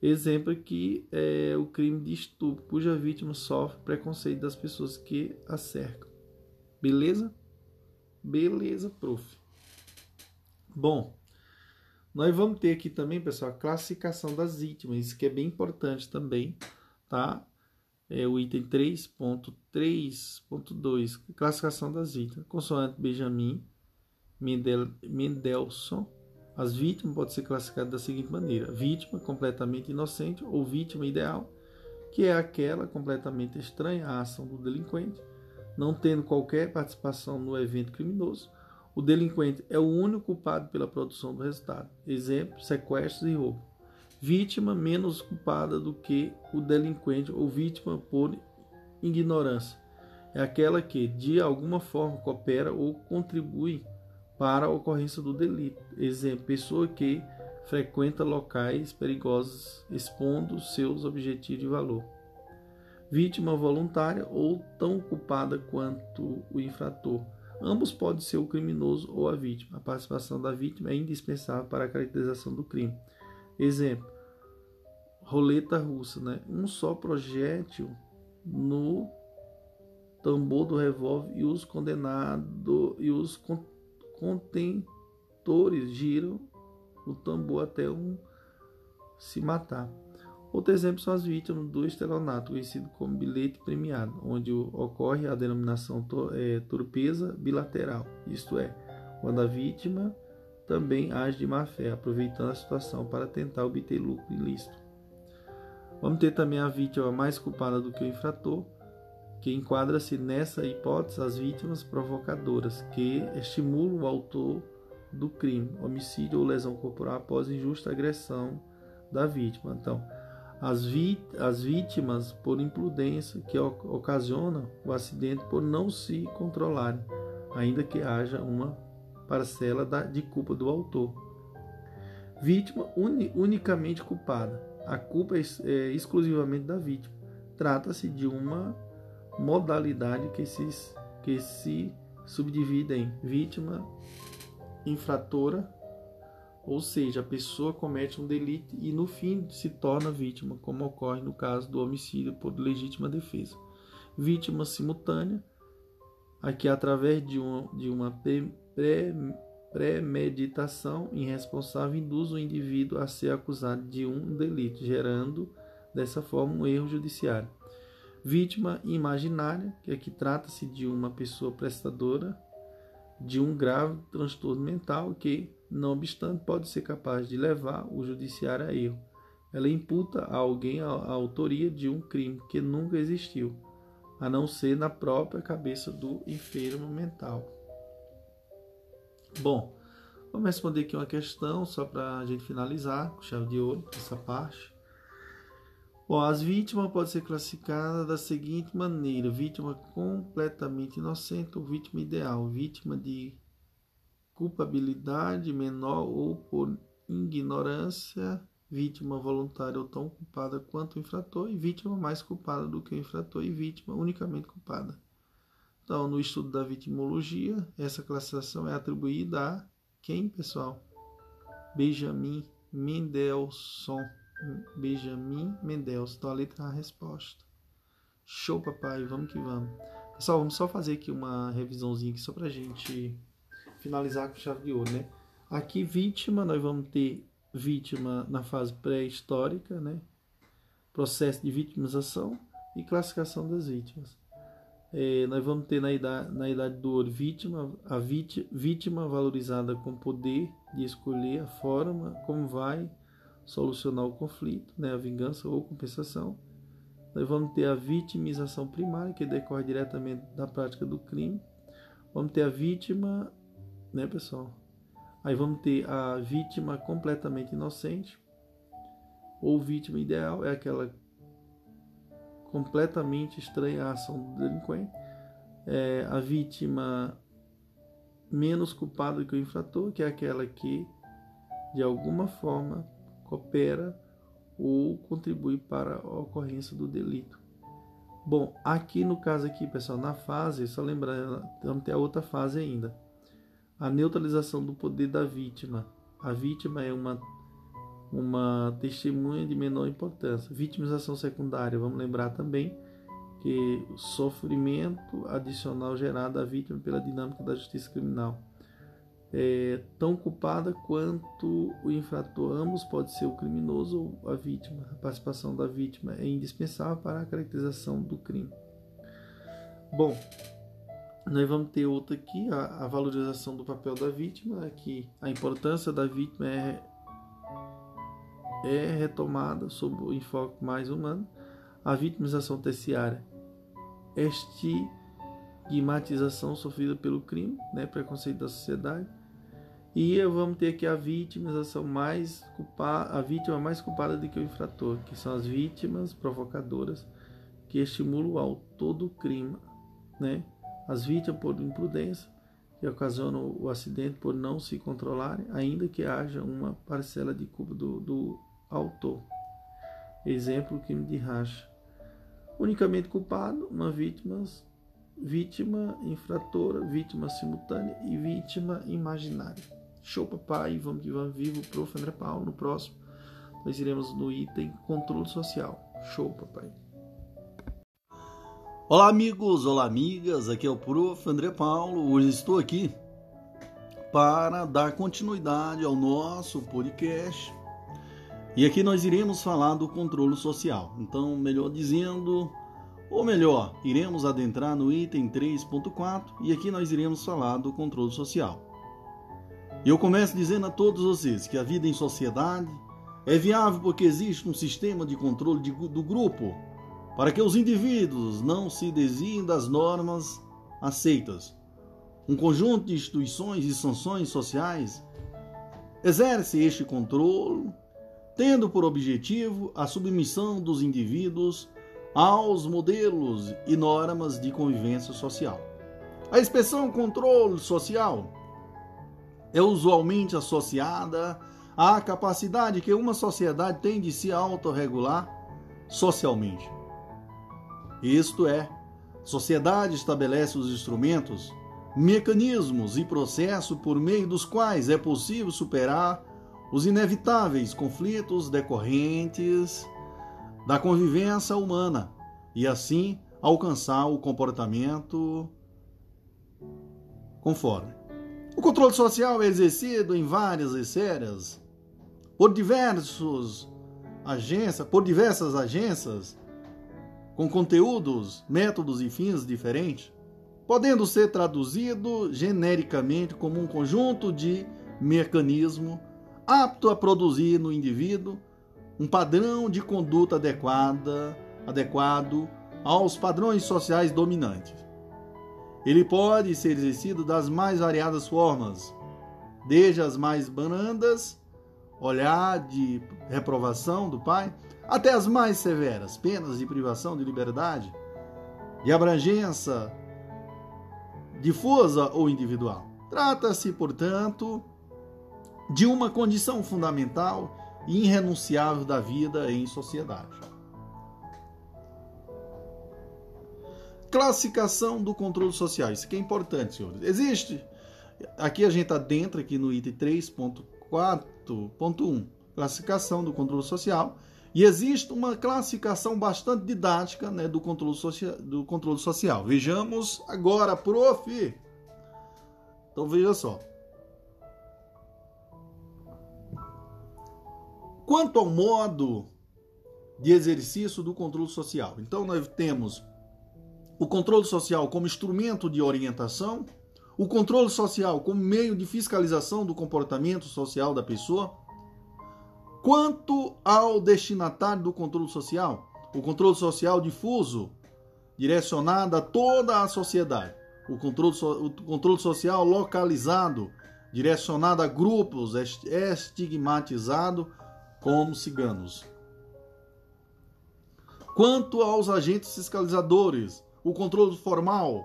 Exemplo aqui é o crime de estupro, cuja vítima sofre preconceito das pessoas que a cercam. Beleza? Beleza, prof. Bom, nós vamos ter aqui também, pessoal, a classificação das vítimas, isso que é bem importante também, tá? É o item 3.3.2, classificação das vítimas. Consoante Benjamin Mendel, Mendelssohn, as vítimas podem ser classificadas da seguinte maneira: vítima completamente inocente ou vítima ideal, que é aquela completamente estranha à ação do delinquente, não tendo qualquer participação no evento criminoso. O delinquente é o único culpado pela produção do resultado. Exemplo: sequestros e roubo. Vítima menos culpada do que o delinquente ou vítima por ignorância. É aquela que, de alguma forma, coopera ou contribui para a ocorrência do delito. Exemplo, pessoa que frequenta locais perigosos expondo seus objetivos de valor. Vítima voluntária ou tão culpada quanto o infrator. Ambos podem ser o criminoso ou a vítima. A participação da vítima é indispensável para a caracterização do crime. Exemplo: roleta russa, né? Um só projétil no tambor do revólver e os condenados e os contentores giram o tambor até um se matar. Outro exemplo são as vítimas do estelionato, conhecido como bilhete premiado, onde ocorre a denominação é, torpeza bilateral, isto é, quando a vítima também age de má fé, aproveitando a situação para tentar obter lucro ilícito. Vamos ter também a vítima mais culpada do que o infrator, que enquadra-se nessa hipótese as vítimas provocadoras, que estimulam o autor do crime, homicídio ou lesão corporal após injusta agressão da vítima. Então, as, as vítimas por imprudência que ocasionam o acidente por não se controlarem, ainda que haja uma parcela da, de culpa do autor. Vítima uni, unicamente culpada. A culpa é, é exclusivamente da vítima. Trata-se de uma modalidade que se, que se subdivide em vítima, infratora, ou seja, a pessoa comete um delito e no fim se torna vítima, como ocorre no caso do homicídio por legítima defesa. Vítima simultânea, aqui através de uma, de uma pré, premeditação irresponsável induz o indivíduo a ser acusado de um delito, gerando dessa forma um erro judiciário. Vítima imaginária, que aqui trata-se de uma pessoa prestadora de um grave transtorno mental que, não obstante, pode ser capaz de levar o judiciário a erro. Ela imputa a alguém a, a autoria de um crime que nunca existiu, a não ser na própria cabeça do enfermo mental. Bom, vamos responder aqui uma questão só para a gente finalizar com chave de ouro essa parte. Bom, as vítimas podem ser classificadas da seguinte maneira: vítima completamente inocente ou vítima ideal, vítima de culpabilidade menor ou por ignorância, vítima voluntária ou tão culpada quanto o infrator, e vítima mais culpada do que o infrator e vítima unicamente culpada. Então, no estudo da vitimologia, essa classificação é atribuída a quem, pessoal? Benjamin Mendelssohn. Benjamin Mendelssohn. Então a letra A a resposta. Show, papai. Vamos que vamos. Pessoal, vamos só fazer aqui uma revisãozinha aqui só pra gente finalizar com chave de ouro, né? Aqui, vítima, nós vamos ter vítima na fase pré-histórica, né? Processo de vitimização e classificação das vítimas. É, nós vamos ter na idade, na idade do ouro vítima, a vítima, valorizada com poder de escolher a forma como vai solucionar o conflito, né, a vingança ou compensação. Nós vamos ter a vitimização primária, que decorre diretamente da prática do crime. Vamos ter a vítima, né, pessoal? Aí vamos ter a vítima completamente inocente, ou vítima ideal, é aquela completamente estranha à ação do delinquente. É a vítima menos culpada que o infrator, que é aquela que de alguma forma coopera ou contribui para a ocorrência do delito. Bom, aqui no caso aqui, pessoal, na fase, só lembrando, vamos ter a outra fase ainda. A neutralização do poder da vítima. A vítima é uma uma testemunha de menor importância. Vitimização secundária, vamos lembrar também que o sofrimento adicional gerado à vítima pela dinâmica da justiça criminal é tão culpada quanto o infrator. Ambos pode ser o criminoso ou a vítima. A participação da vítima é indispensável para a caracterização do crime. Bom, nós vamos ter outra aqui, a, a valorização do papel da vítima. Aqui, a importância da vítima é é retomada sob o enfoque mais humano, a vitimização terciária, estigmatização sofrida pelo crime, né, preconceito da sociedade, e vamos ter aqui a vitimização mais culpada, a vítima mais culpada do que o infrator, que são as vítimas provocadoras que estimulam o autor do crime, né? As vítimas por imprudência que ocasionam o acidente por não se controlarem, ainda que haja uma parcela de culpa do, do autor. Exemplo, crime de racha. Unicamente culpado, uma vítima, vítima infratora, vítima simultânea e vítima imaginária. Show, papai. Vamos que vamos. Vivo, prof. André Paulo. No próximo, nós iremos no item controle social. Show, papai. Olá, amigos. Olá, amigas. Aqui é o prof. André Paulo. Hoje estou aqui para dar continuidade ao nosso podcast e aqui nós iremos falar do controle social. Então, melhor dizendo, ou melhor, iremos adentrar no item 3.4 e aqui nós iremos falar do controle social. Eu começo dizendo a todos vocês que a vida em sociedade é viável porque existe um sistema de controle de, do grupo para que os indivíduos não se desviem das normas aceitas. Um conjunto de instituições e sanções sociais exerce este controle tendo por objetivo a submissão dos indivíduos aos modelos e normas de convivência social. A expressão controle social é usualmente associada à capacidade que uma sociedade tem de se autorregular socialmente. Isto é, sociedade estabelece os instrumentos, mecanismos e processos por meio dos quais é possível superar os inevitáveis conflitos decorrentes da convivência humana e assim alcançar o comportamento conforme. O controle social é exercido em várias esferas por diversos agências, por diversas agências com conteúdos, métodos e fins diferentes, podendo ser traduzido genericamente como um conjunto de mecanismos apto a produzir no indivíduo um padrão de conduta adequada, adequado aos padrões sociais dominantes. Ele pode ser exercido das mais variadas formas, desde as mais brandas, olhar de reprovação do pai, até as mais severas, penas de privação de liberdade, de abrangência difusa ou individual. Trata-se, portanto, de uma condição fundamental e irrenunciável da vida em sociedade. Classificação do controle social. Isso aqui é importante, senhores. Existe. Aqui a gente está dentro, aqui no item 3.4, 18.1, classificação do controle social. E existe uma classificação bastante didática né, do, controle social, do controle social. Vejamos agora, prof. Então veja só. Quanto ao modo de exercício do controle social. Então nós temos o controle social como instrumento de orientação, o controle social como meio de fiscalização do comportamento social da pessoa, Quanto ao destinatário do controle social, o controle social difuso, direcionado a toda a sociedade. O controle, o controle social localizado, direcionado a grupos estigmatizados como ciganos. Quanto aos agentes fiscalizadores, o controle formal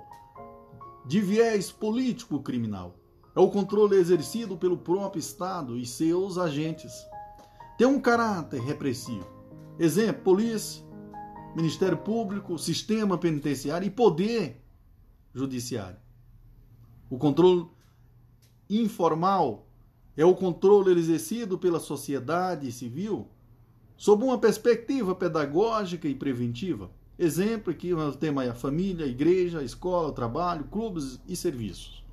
de viés político-criminal é o controle exercido pelo próprio Estado e seus agentes tem um caráter repressivo. Exemplo: polícia, Ministério Público, sistema penitenciário e poder judiciário. O controle informal é o controle exercido pela sociedade civil sob uma perspectiva pedagógica e preventiva. Exemplo aqui nós temos a família, a igreja, a escola, o trabalho, clubes e serviços.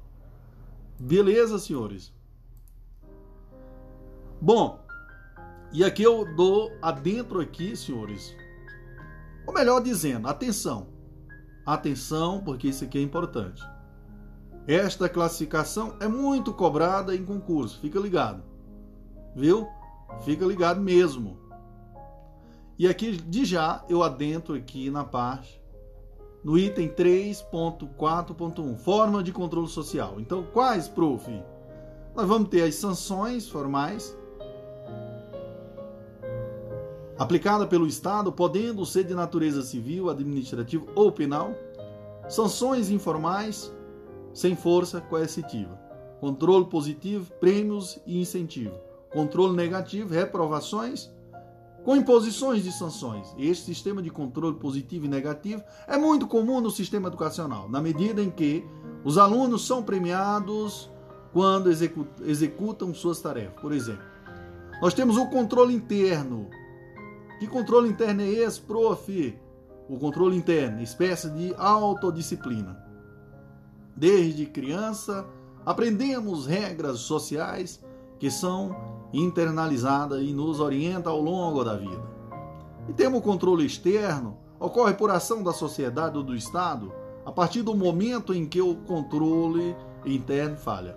Beleza, senhores? Bom, e aqui eu dou adentro aqui, senhores. Ou melhor dizendo, atenção. Atenção, porque isso aqui é importante. Esta classificação é muito cobrada em concurso, fica ligado. Viu? Fica ligado mesmo. E aqui de já eu adentro aqui na parte no item 3.4.1, forma de controle social. Então, quais, prof? Nós vamos ter as sanções formais, aplicada pelo Estado, podendo ser de natureza civil, administrativa ou penal, sanções informais sem força coercitiva, controle positivo, prêmios e incentivo, controle negativo, reprovações com imposições de sanções. Este sistema de controle positivo e negativo é muito comum no sistema educacional, na medida em que os alunos são premiados quando executam suas tarefas. Por exemplo, nós temos o controle interno, que controle interno é esse, prof? O controle interno, espécie de autodisciplina. Desde criança, aprendemos regras sociais que são internalizadas e nos orientam ao longo da vida. E temos o controle externo, ocorre por ação da sociedade ou do Estado, a partir do momento em que o controle interno falha.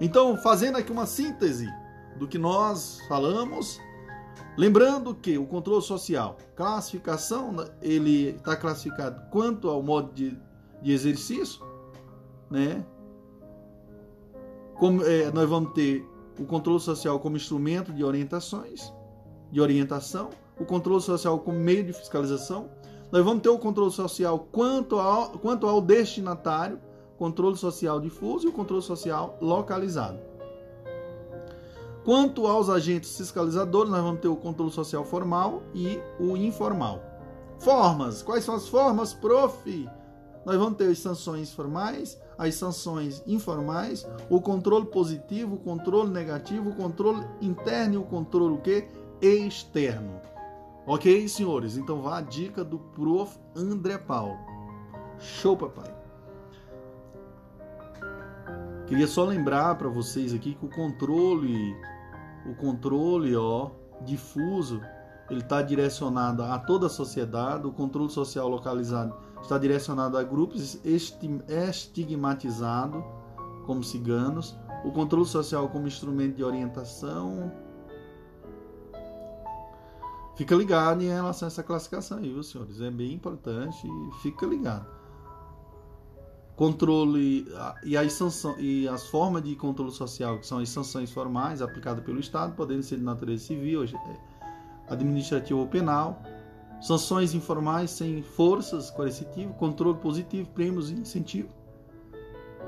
Então, fazendo aqui uma síntese do que nós falamos, Lembrando que o controle social, classificação, ele está classificado quanto ao modo de, de exercício, né? Como, é, nós vamos ter o controle social como instrumento de orientações, de orientação, o controle social como meio de fiscalização. Nós vamos ter o controle social quanto ao, quanto ao destinatário, controle social difuso e o controle social localizado. Quanto aos agentes fiscalizadores, nós vamos ter o controle social formal e o informal. Formas. Quais são as formas, prof? Nós vamos ter as sanções formais, as sanções informais, o controle positivo, o controle negativo, o controle interno e o controle o quê? externo. Ok, senhores? Então vá a dica do prof. André Paulo. Show, papai. Queria só lembrar para vocês aqui que o controle o controle ó, difuso ele está direcionado a toda a sociedade, o controle social localizado está direcionado a grupos estigmatizados, como ciganos, o controle social como instrumento de orientação. Fica ligado em relação a essa classificação aí, viu, senhores? É bem importante fica ligado controle e as, sanções, e as formas de controle social, que são as sanções formais aplicadas pelo Estado, podendo ser de natureza civil, é, administrativa ou penal, sanções informais sem forças coercitivas, controle positivo, prêmios e incentivo.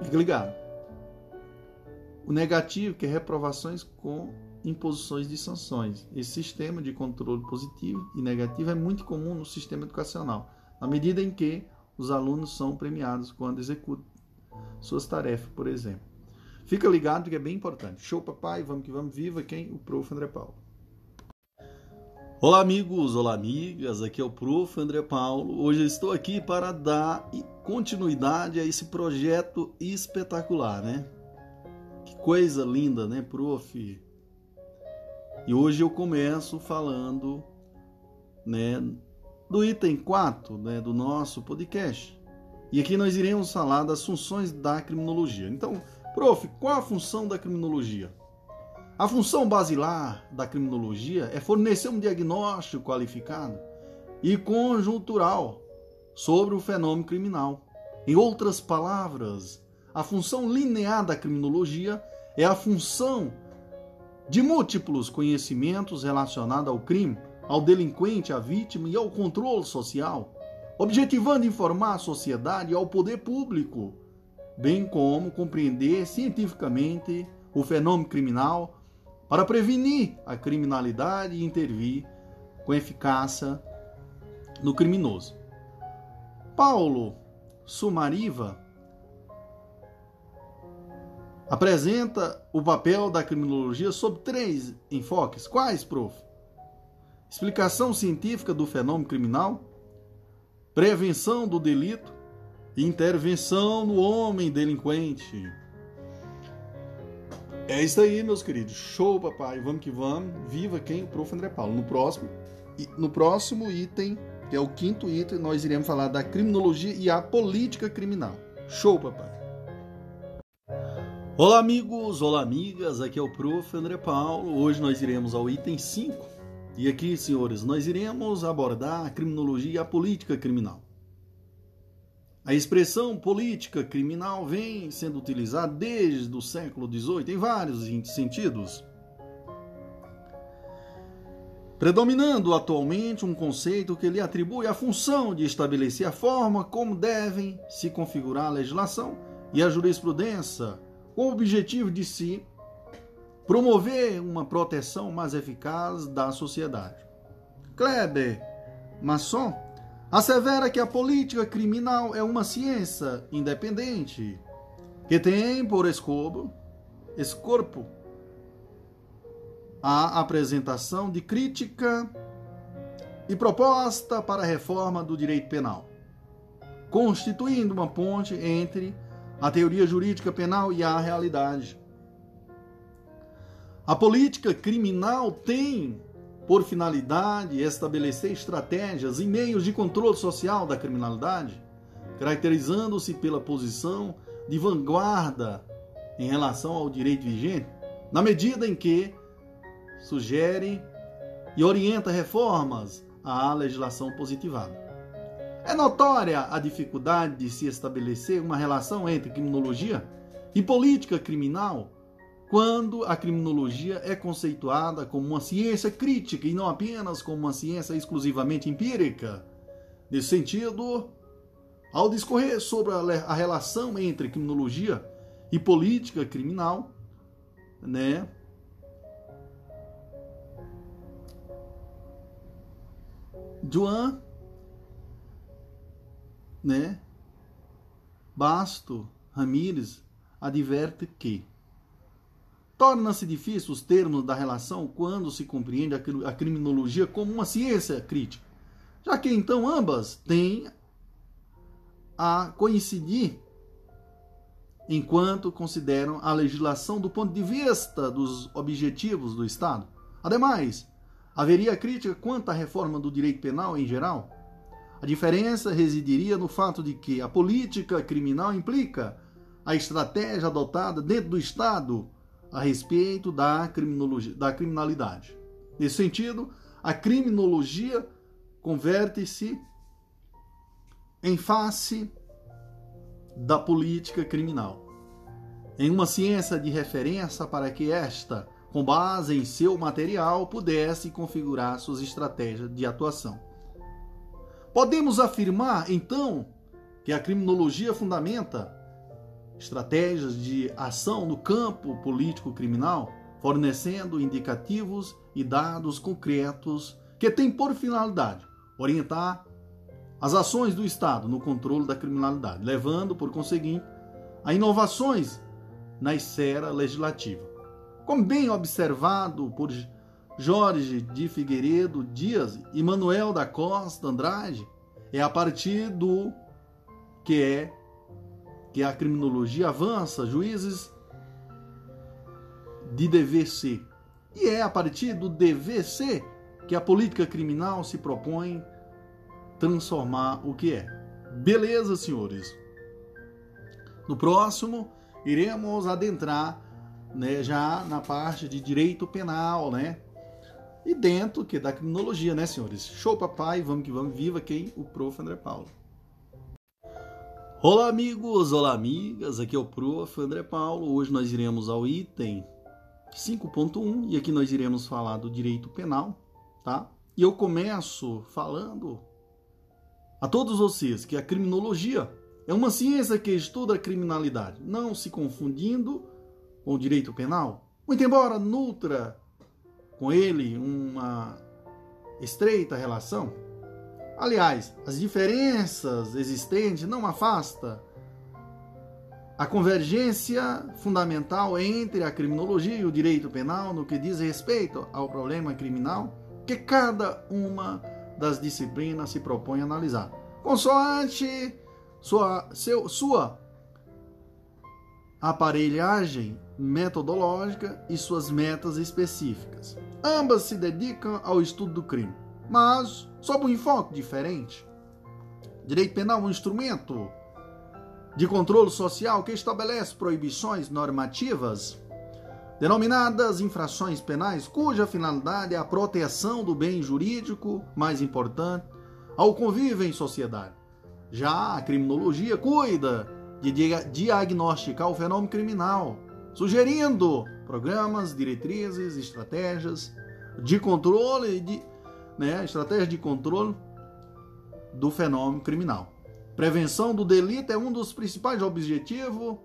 Fique ligado. O negativo, que é reprovações com imposições de sanções. Esse sistema de controle positivo e negativo é muito comum no sistema educacional, na medida em que os alunos são premiados quando executam suas tarefas, por exemplo. Fica ligado porque é bem importante. Show, papai, vamos que vamos. Viva quem? O Prof. André Paulo. Olá, amigos, olá, amigas. Aqui é o Prof. André Paulo. Hoje eu estou aqui para dar continuidade a esse projeto espetacular, né? Que coisa linda, né, Prof? E hoje eu começo falando, né, do item 4 né, do nosso podcast. E aqui nós iremos falar das funções da criminologia. Então, prof, qual a função da criminologia? A função basilar da criminologia é fornecer um diagnóstico qualificado e conjuntural sobre o fenômeno criminal. Em outras palavras, a função linear da criminologia é a função de múltiplos conhecimentos relacionados ao crime ao delinquente, à vítima e ao controle social, objetivando informar a sociedade e ao poder público, bem como compreender cientificamente o fenômeno criminal para prevenir a criminalidade e intervir com eficácia no criminoso. Paulo Sumariva apresenta o papel da criminologia sob três enfoques. Quais, prof? Explicação científica do fenômeno criminal, prevenção do delito intervenção no homem delinquente. É isso aí, meus queridos. Show, papai. Vamos que vamos. Viva quem? O prof. André Paulo. No próximo, no próximo item, que é o quinto item, nós iremos falar da criminologia e a política criminal. Show, papai. Olá, amigos. Olá, amigas. Aqui é o prof. André Paulo. Hoje nós iremos ao item 5 e aqui, senhores, nós iremos abordar a criminologia e a política criminal. A expressão política criminal vem sendo utilizada desde o século XVIII em vários sentidos. Predominando atualmente um conceito que lhe atribui a função de estabelecer a forma como devem se configurar a legislação e a jurisprudência, com o objetivo de se promover uma proteção mais eficaz da sociedade. Kleber Masson assevera que a política criminal é uma ciência independente que tem por escopo, escorpo a apresentação de crítica e proposta para a reforma do direito penal, constituindo uma ponte entre a teoria jurídica penal e a realidade. A política criminal tem por finalidade estabelecer estratégias e meios de controle social da criminalidade, caracterizando-se pela posição de vanguarda em relação ao direito vigente, na medida em que sugere e orienta reformas à legislação positivada. É notória a dificuldade de se estabelecer uma relação entre criminologia e política criminal quando a criminologia é conceituada como uma ciência crítica e não apenas como uma ciência exclusivamente empírica. Nesse sentido, ao discorrer sobre a relação entre criminologia e política criminal, né? Joan, né? Basto Ramírez adverte que Torna-se difícil os termos da relação quando se compreende a criminologia como uma ciência crítica, já que então ambas têm a coincidir enquanto consideram a legislação do ponto de vista dos objetivos do Estado. Ademais, haveria crítica quanto à reforma do direito penal em geral? A diferença residiria no fato de que a política criminal implica a estratégia adotada dentro do Estado a respeito da, criminologia, da criminalidade. Nesse sentido, a criminologia converte-se em face da política criminal, em uma ciência de referência para que esta, com base em seu material, pudesse configurar suas estratégias de atuação. Podemos afirmar, então, que a criminologia fundamenta estratégias de ação no campo político-criminal, fornecendo indicativos e dados concretos que têm por finalidade orientar as ações do Estado no controle da criminalidade, levando, por conseguinte, a inovações na esfera legislativa. Como bem observado por Jorge de Figueiredo Dias e Manuel da Costa Andrade, é a partir do que é que a criminologia avança, juízes de DVC. E é a partir do DVC que a política criminal se propõe transformar o que é. Beleza, senhores? No próximo, iremos adentrar né, já na parte de direito penal, né? E dentro que da criminologia, né, senhores? Show, papai, vamos que vamos, viva quem? O prof. André Paulo. Olá, amigos, olá, amigas, aqui é o prof. André Paulo. Hoje nós iremos ao item 5.1 e aqui nós iremos falar do direito penal, tá? E eu começo falando a todos vocês que a criminologia é uma ciência que estuda a criminalidade, não se confundindo com o direito penal, muito embora nutra com ele uma estreita relação. Aliás, as diferenças existentes não afasta a convergência fundamental entre a criminologia e o direito penal no que diz respeito ao problema criminal que cada uma das disciplinas se propõe a analisar. Consoante sua, seu, sua aparelhagem metodológica e suas metas específicas. Ambas se dedicam ao estudo do crime, mas sob um enfoque diferente. Direito penal é um instrumento de controle social que estabelece proibições normativas denominadas infrações penais, cuja finalidade é a proteção do bem jurídico mais importante ao convívio em sociedade. Já a criminologia cuida de diagnosticar o fenômeno criminal, sugerindo programas, diretrizes, estratégias de controle, de, né, de controle do fenômeno criminal. Prevenção do delito é um dos principais objetivos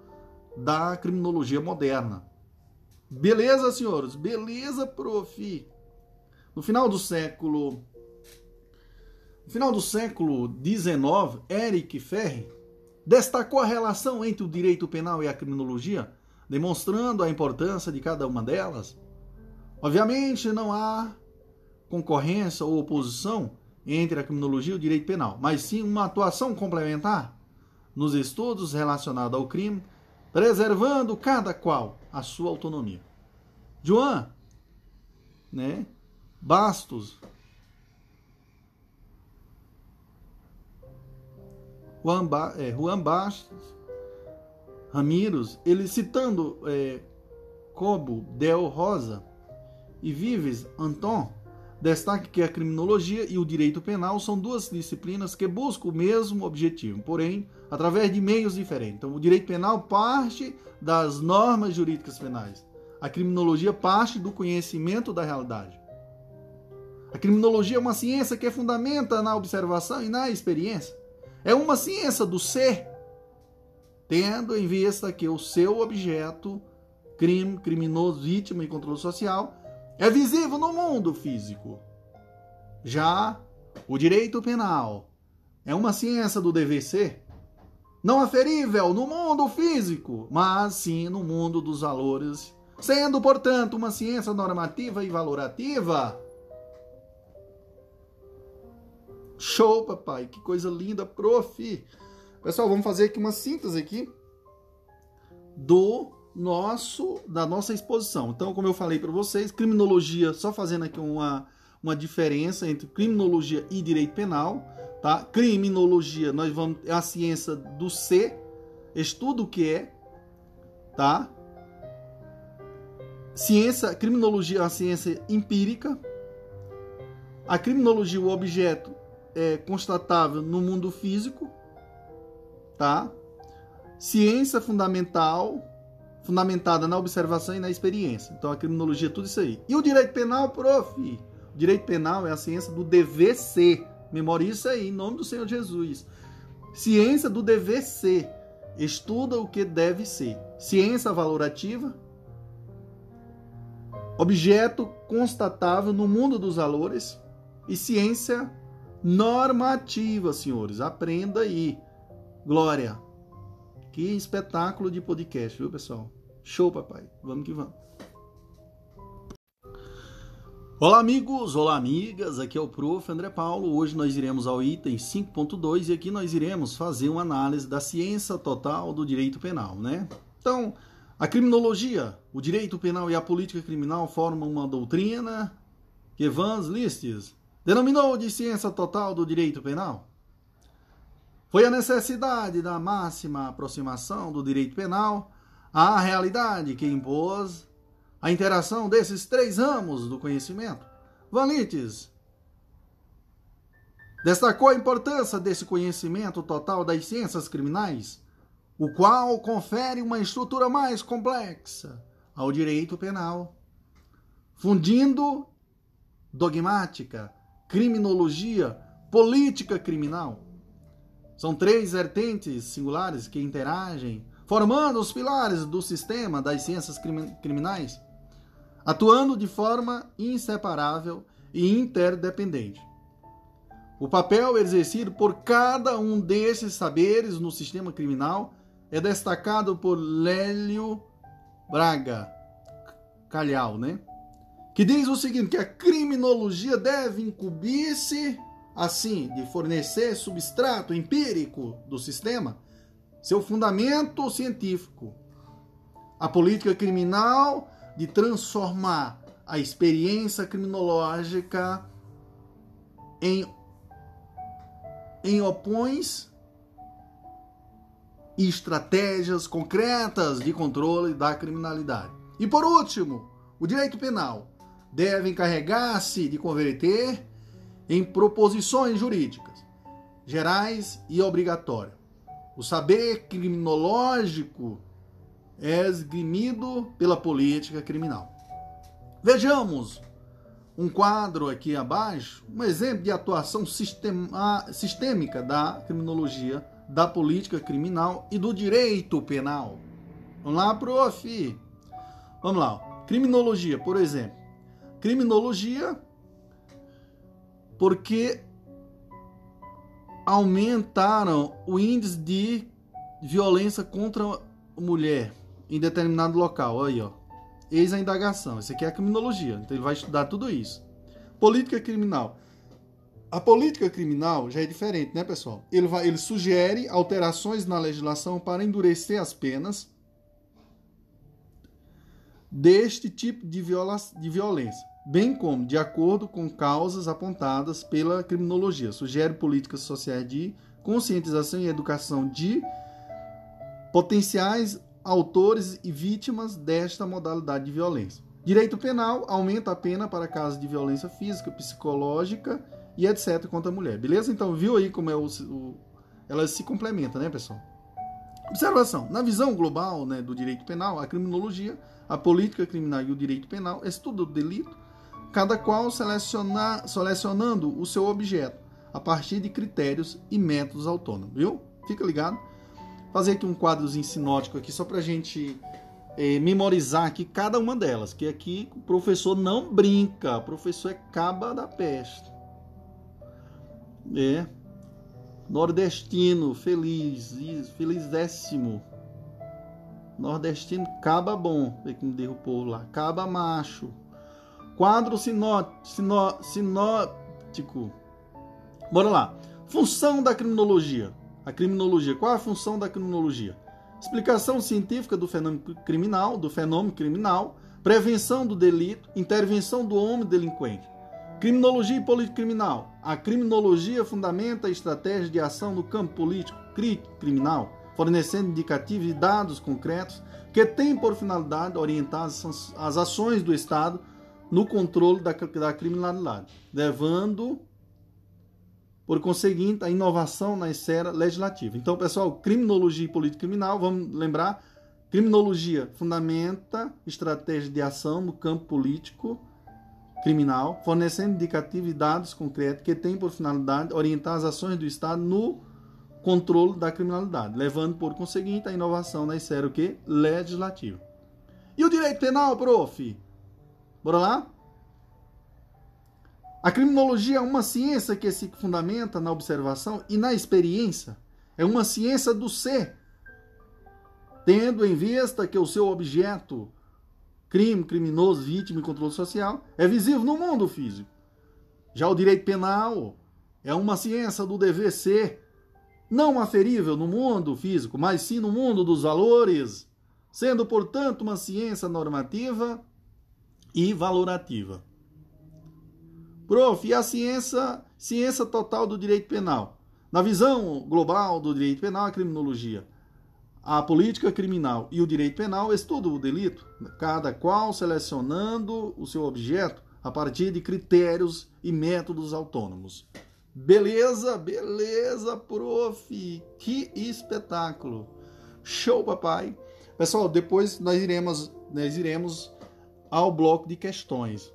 da criminologia moderna. Beleza, senhores? Beleza, prof. No final do século no final do século XIX, Eric Ferri destacou a relação entre o direito penal e a criminologia, demonstrando a importância de cada uma delas. Obviamente, não há concorrência ou oposição entre a criminologia e o direito penal, mas sim uma atuação complementar nos estudos relacionados ao crime, preservando cada qual a sua autonomia. Joan, né? Bastos Juan, ba, é, Juan Bastos Ramiros, ele citando é, Cobo Del Rosa e Vives Anton, destaca que a criminologia e o direito penal são duas disciplinas que buscam o mesmo objetivo, porém, através de meios diferentes. Então, o direito penal parte das normas jurídicas penais. A criminologia parte do conhecimento da realidade. A criminologia é uma ciência que é fundamenta na observação e na experiência. É uma ciência do ser, tendo em vista que o seu objeto, crime, criminoso, vítima e controle social, é visível no mundo físico. Já o direito penal é uma ciência do ser, não aferível no mundo físico, mas sim no mundo dos valores, sendo, portanto, uma ciência normativa e valorativa Show, papai. Que coisa linda, prof. Pessoal, vamos fazer aqui uma síntese aqui do nosso da nossa exposição. Então, como eu falei para vocês, criminologia, só fazendo aqui uma uma diferença entre criminologia e direito penal, tá? Criminologia, nós vamos é a ciência do ser, estudo o que é, tá? Ciência, criminologia é a ciência empírica. A criminologia, o objeto é, constatável no mundo físico, tá? Ciência fundamental, fundamentada na observação e na experiência. Então a criminologia é tudo isso aí. E o direito penal, prof? O direito penal é a ciência do dever ser. Memorize isso aí, em nome do Senhor Jesus. Ciência do dever ser. Estuda o que deve ser. Ciência valorativa. Objeto constatável no mundo dos valores. E ciência normativa, senhores. Aprenda aí. Glória. Que espetáculo de podcast, viu, pessoal? Show, papai. Vamos que vamos. Olá, amigos, olá, amigas. Aqui é o Prof. André Paulo. Hoje nós iremos ao item 5.2 e aqui nós iremos fazer uma análise da ciência total do direito penal, né? Então, a criminologia, o direito penal e a política criminal formam uma doutrina que Vans Listes denominou de ciência total do direito penal. Foi a necessidade da máxima aproximação do direito penal à realidade que impôs a interação desses três ramos do conhecimento. Van Littes destacou a importância desse conhecimento total das ciências criminais, o qual confere uma estrutura mais complexa ao direito penal, fundindo dogmática, criminologia, política criminal. São três vertentes singulares que interagem, formando os pilares do sistema das ciências criminais atuando de forma inseparável e interdependente. O papel exercido por cada um desses saberes no sistema criminal é destacado por Lélio Braga Calhau, né? Que diz o seguinte: que a criminologia deve incumbir-se, assim, de fornecer substrato empírico do sistema, seu fundamento científico. A política criminal de transformar a experiência criminológica em, em opões e estratégias concretas de controle da criminalidade. E por último, o direito penal deve encarregar-se de converter em proposições jurídicas gerais e obrigatórias. O saber criminológico é esgrimido pela política criminal. Vejamos um quadro aqui abaixo, um exemplo de atuação sistema, sistêmica da criminologia, da política criminal e do direito penal. Vamos lá, prof. Vamos lá. Criminologia, por exemplo. Criminologia porque aumentaram o índice de violência contra a mulher em determinado local. Aí, ó. Eis a indagação. Isso aqui é a criminologia. Então ele vai estudar tudo isso. Política criminal. A política criminal já é diferente, né, pessoal? Ele, vai, ele sugere alterações na legislação para endurecer as penas deste tipo de, viola, de violência, bem como de acordo com causas apontadas pela criminologia. Sugere políticas sociais de conscientização e educação de potenciais autores e vítimas desta modalidade de violência. Direito penal aumenta a pena para casos de violência física, psicológica e etc. contra a mulher. Beleza? Então, viu aí como é o, o elas se complementam, né, pessoal? Observação: na visão global né, do direito penal, a criminologia, a política criminal e o direito penal estuda o delito, cada qual seleciona, selecionando o seu objeto a partir de critérios e métodos autônomos, viu? Fica ligado fazer aqui um quadrozinho sinótico aqui só para a gente é, memorizar aqui cada uma delas, que aqui o professor não brinca, o professor é caba da peste. É. Nordestino, feliz, felizéssimo. Nordestino, caba bom. Vê que me derrubou lá. Caba macho. Quadro sinó, sinótico. Bora lá. Função da criminologia. A criminologia. Qual é a função da criminologia? Explicação científica do fenômeno criminal, do fenômeno criminal, prevenção do delito, intervenção do homem delinquente. Criminologia e política criminal. A criminologia fundamenta a estratégia de ação no campo político criminal, fornecendo indicativos e dados concretos que têm por finalidade orientar as ações do Estado no controle da, da criminalidade, levando por conseguinte, a inovação na esfera legislativa. Então, pessoal, criminologia e política criminal, vamos lembrar, criminologia fundamenta estratégia de ação no campo político criminal, fornecendo indicativos e dados concretos que têm por finalidade orientar as ações do Estado no controle da criminalidade, levando por conseguinte a inovação na esfera o quê? legislativa. E o direito penal, prof? Bora lá? A criminologia é uma ciência que se fundamenta na observação e na experiência. É uma ciência do ser. tendo em vista que o seu objeto, crime, criminoso, vítima e controle social, é visível no mundo físico. Já o direito penal é uma ciência do dever ser, não aferível no mundo físico, mas sim no mundo dos valores, sendo, portanto, uma ciência normativa e valorativa. Prof, e a ciência, ciência total do direito penal? Na visão global do direito penal, a criminologia, a política criminal e o direito penal estudam o delito, cada qual selecionando o seu objeto a partir de critérios e métodos autônomos. Beleza, beleza, prof. Que espetáculo. Show, papai. Pessoal, depois nós iremos, nós iremos ao bloco de questões.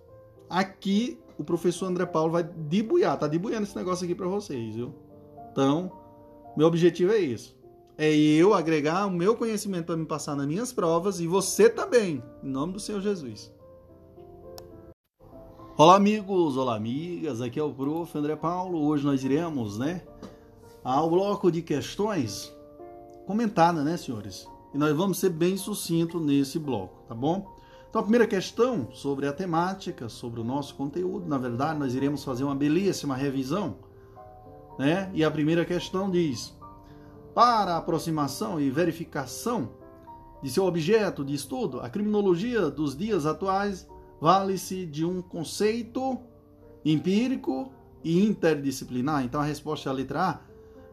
Aqui o professor André Paulo vai debuiar, tá debuiando esse negócio aqui para vocês, viu? Então, meu objetivo é isso. É eu agregar o meu conhecimento para me passar nas minhas provas e você também, em nome do Senhor Jesus. Olá, amigos, olá, amigas. Aqui é o prof. André Paulo. Hoje nós iremos, né, ao bloco de questões comentadas, né, senhores? E nós vamos ser bem sucinto nesse bloco, tá bom? Então, a primeira questão sobre a temática, sobre o nosso conteúdo, na verdade, nós iremos fazer uma belíssima revisão né? E a primeira questão diz: para aproximação e verificação de seu objeto de estudo, a criminologia dos dias atuais vale-se de um conceito empírico e interdisciplinar. Então a resposta é a letra A.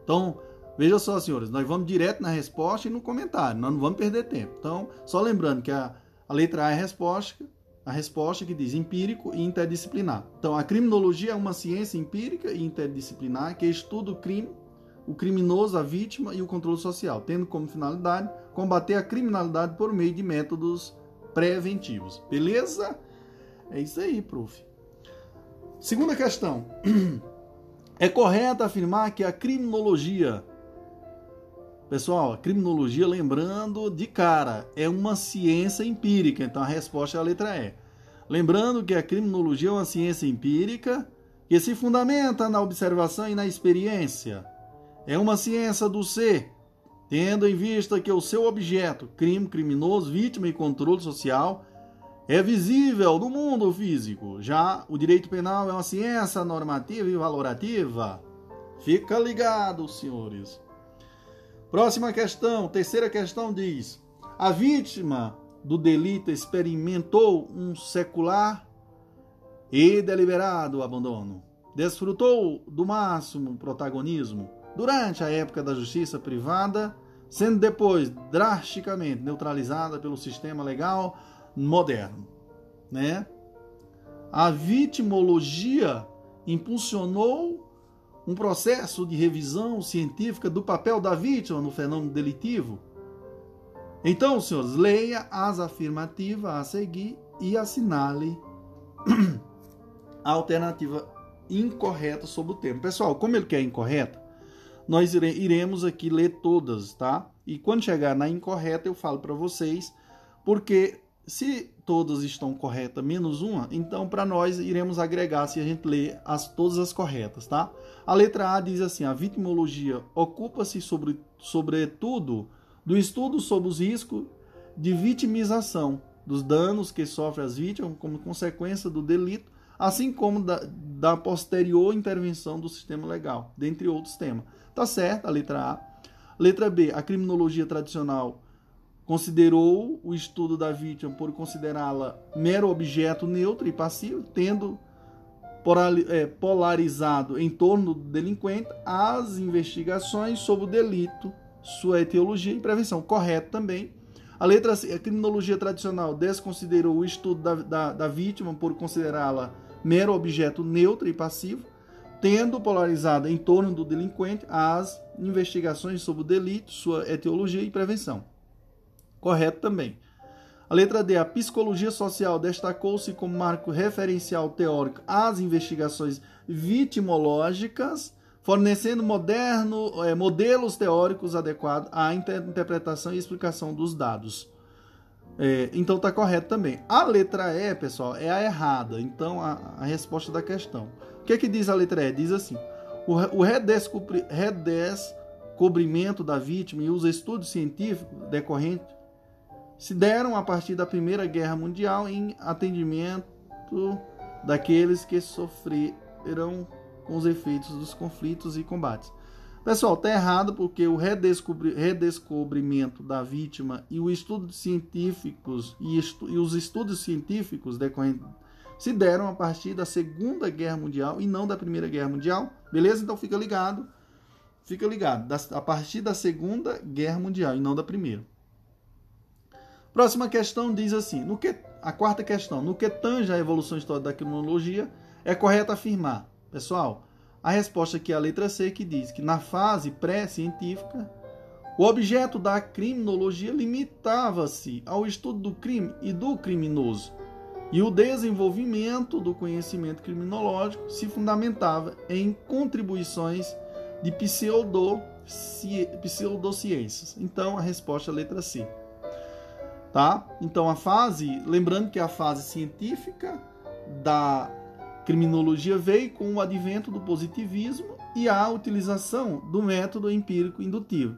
Então, veja só, senhores, nós vamos direto na resposta e no comentário, nós não vamos perder tempo. Então, só lembrando que a, a letra A é a resposta, a resposta que diz empírico e interdisciplinar. Então, a criminologia é uma ciência empírica e interdisciplinar que estuda o crime, o criminoso, a vítima e o controle social, tendo como finalidade combater a criminalidade por meio de métodos preventivos. Beleza? É isso aí, prof. Segunda questão. É correto afirmar que a criminologia Pessoal, criminologia, lembrando de cara, é uma ciência empírica, então a resposta é a letra E. Lembrando que a criminologia é uma ciência empírica que se fundamenta na observação e na experiência. É uma ciência do ser, tendo em vista que o seu objeto, crime, criminoso, vítima e controle social, é visível no mundo físico. Já o direito penal é uma ciência normativa e valorativa. Fica ligado, senhores. Próxima questão, terceira questão diz: a vítima do delito experimentou um secular e deliberado abandono. Desfrutou do máximo protagonismo durante a época da justiça privada, sendo depois drasticamente neutralizada pelo sistema legal moderno, né? A vitimologia impulsionou um processo de revisão científica do papel da vítima no fenômeno delitivo? Então, senhores, leia as afirmativas a seguir e assinale a alternativa incorreta sobre o tema. Pessoal, como ele quer incorreta, nós iremos aqui ler todas, tá? E quando chegar na incorreta, eu falo para vocês, porque se todas estão corretas menos uma, então para nós iremos agregar se a gente ler as, todas as corretas, tá? A letra A diz assim: a vitimologia ocupa-se sobre, sobretudo do estudo sobre os riscos de vitimização, dos danos que sofrem as vítimas como consequência do delito, assim como da, da posterior intervenção do sistema legal, dentre outros temas. Tá certo, a letra A. Letra B, a criminologia tradicional considerou o estudo da vítima por considerá-la mero objeto neutro e passivo, tendo polarizado em torno do delinquente as investigações sobre o delito, sua etiologia e prevenção. Correto também. A letra C, a criminologia tradicional desconsiderou o estudo da, da, da vítima por considerá-la mero objeto neutro e passivo, tendo polarizado em torno do delinquente as investigações sobre o delito, sua etiologia e prevenção correto também. A letra D, a psicologia social destacou-se como marco referencial teórico às investigações vitimológicas, fornecendo moderno, é, modelos teóricos adequados à interpretação e explicação dos dados. É, então está correto também. A letra E, pessoal, é a errada. Então a, a resposta da questão. O que, é que diz a letra E? Diz assim: o, o redescobri, redes descobrimento da vítima e os estudos científicos decorrentes se deram a partir da Primeira Guerra Mundial em atendimento daqueles que sofreram com os efeitos dos conflitos e combates. Pessoal, tá errado porque o redescobri redescobrimento da vítima e o estudo científicos e, estu e os estudos científicos decorrentes se deram a partir da Segunda Guerra Mundial e não da Primeira Guerra Mundial. Beleza? Então fica ligado. Fica ligado. a partir da Segunda Guerra Mundial e não da Primeira. Próxima questão diz assim: no que, a quarta questão, no que tange a evolução histórica da criminologia, é correto afirmar, pessoal, a resposta aqui é a letra C, que diz que na fase pré-científica, o objeto da criminologia limitava-se ao estudo do crime e do criminoso, e o desenvolvimento do conhecimento criminológico se fundamentava em contribuições de pseudociências. Então, a resposta é a letra C. Tá? Então, a fase, lembrando que a fase científica da criminologia veio com o advento do positivismo e a utilização do método empírico indutivo.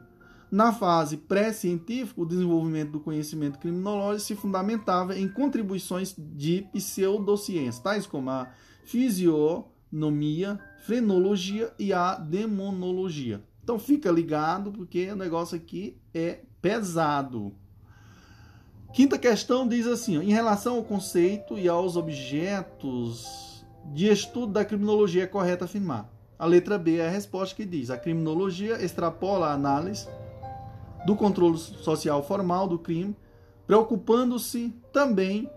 Na fase pré-científica, o desenvolvimento do conhecimento criminológico se fundamentava em contribuições de pseudociências, tais como a fisionomia, frenologia e a demonologia. Então fica ligado porque o negócio aqui é pesado. Quinta questão diz assim: em relação ao conceito e aos objetos de estudo da criminologia, é correto afirmar. A letra B é a resposta que diz: a criminologia extrapola a análise do controle social formal do crime, preocupando-se também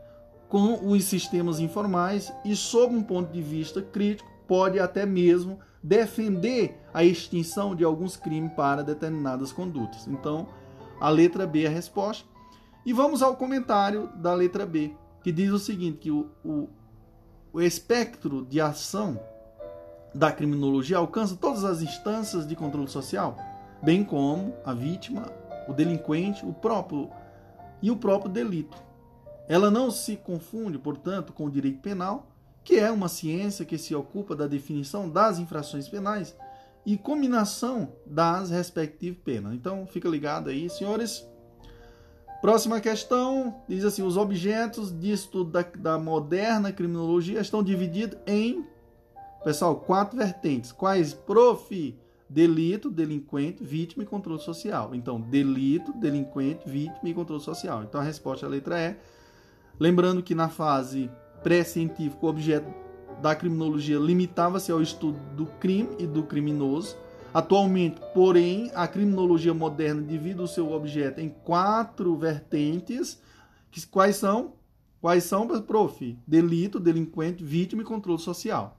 com os sistemas informais e, sob um ponto de vista crítico, pode até mesmo defender a extinção de alguns crimes para determinadas condutas. Então, a letra B é a resposta. E vamos ao comentário da letra B, que diz o seguinte: que o, o, o espectro de ação da criminologia alcança todas as instâncias de controle social, bem como a vítima, o delinquente, o próprio e o próprio delito. Ela não se confunde, portanto, com o direito penal, que é uma ciência que se ocupa da definição das infrações penais e combinação das respectivas penas. Então, fica ligado aí, senhores. Próxima questão diz assim: os objetos de estudo da, da moderna criminologia estão divididos em, pessoal, quatro vertentes. Quais? Prof, delito, delinquente, vítima e controle social. Então, delito, delinquente, vítima e controle social. Então, a resposta é a letra E. Lembrando que na fase pré-científica, o objeto da criminologia limitava-se ao estudo do crime e do criminoso. Atualmente, porém, a criminologia moderna divide o seu objeto em quatro vertentes. Que, quais são? Quais são, prof? Delito, delinquente, vítima e controle social.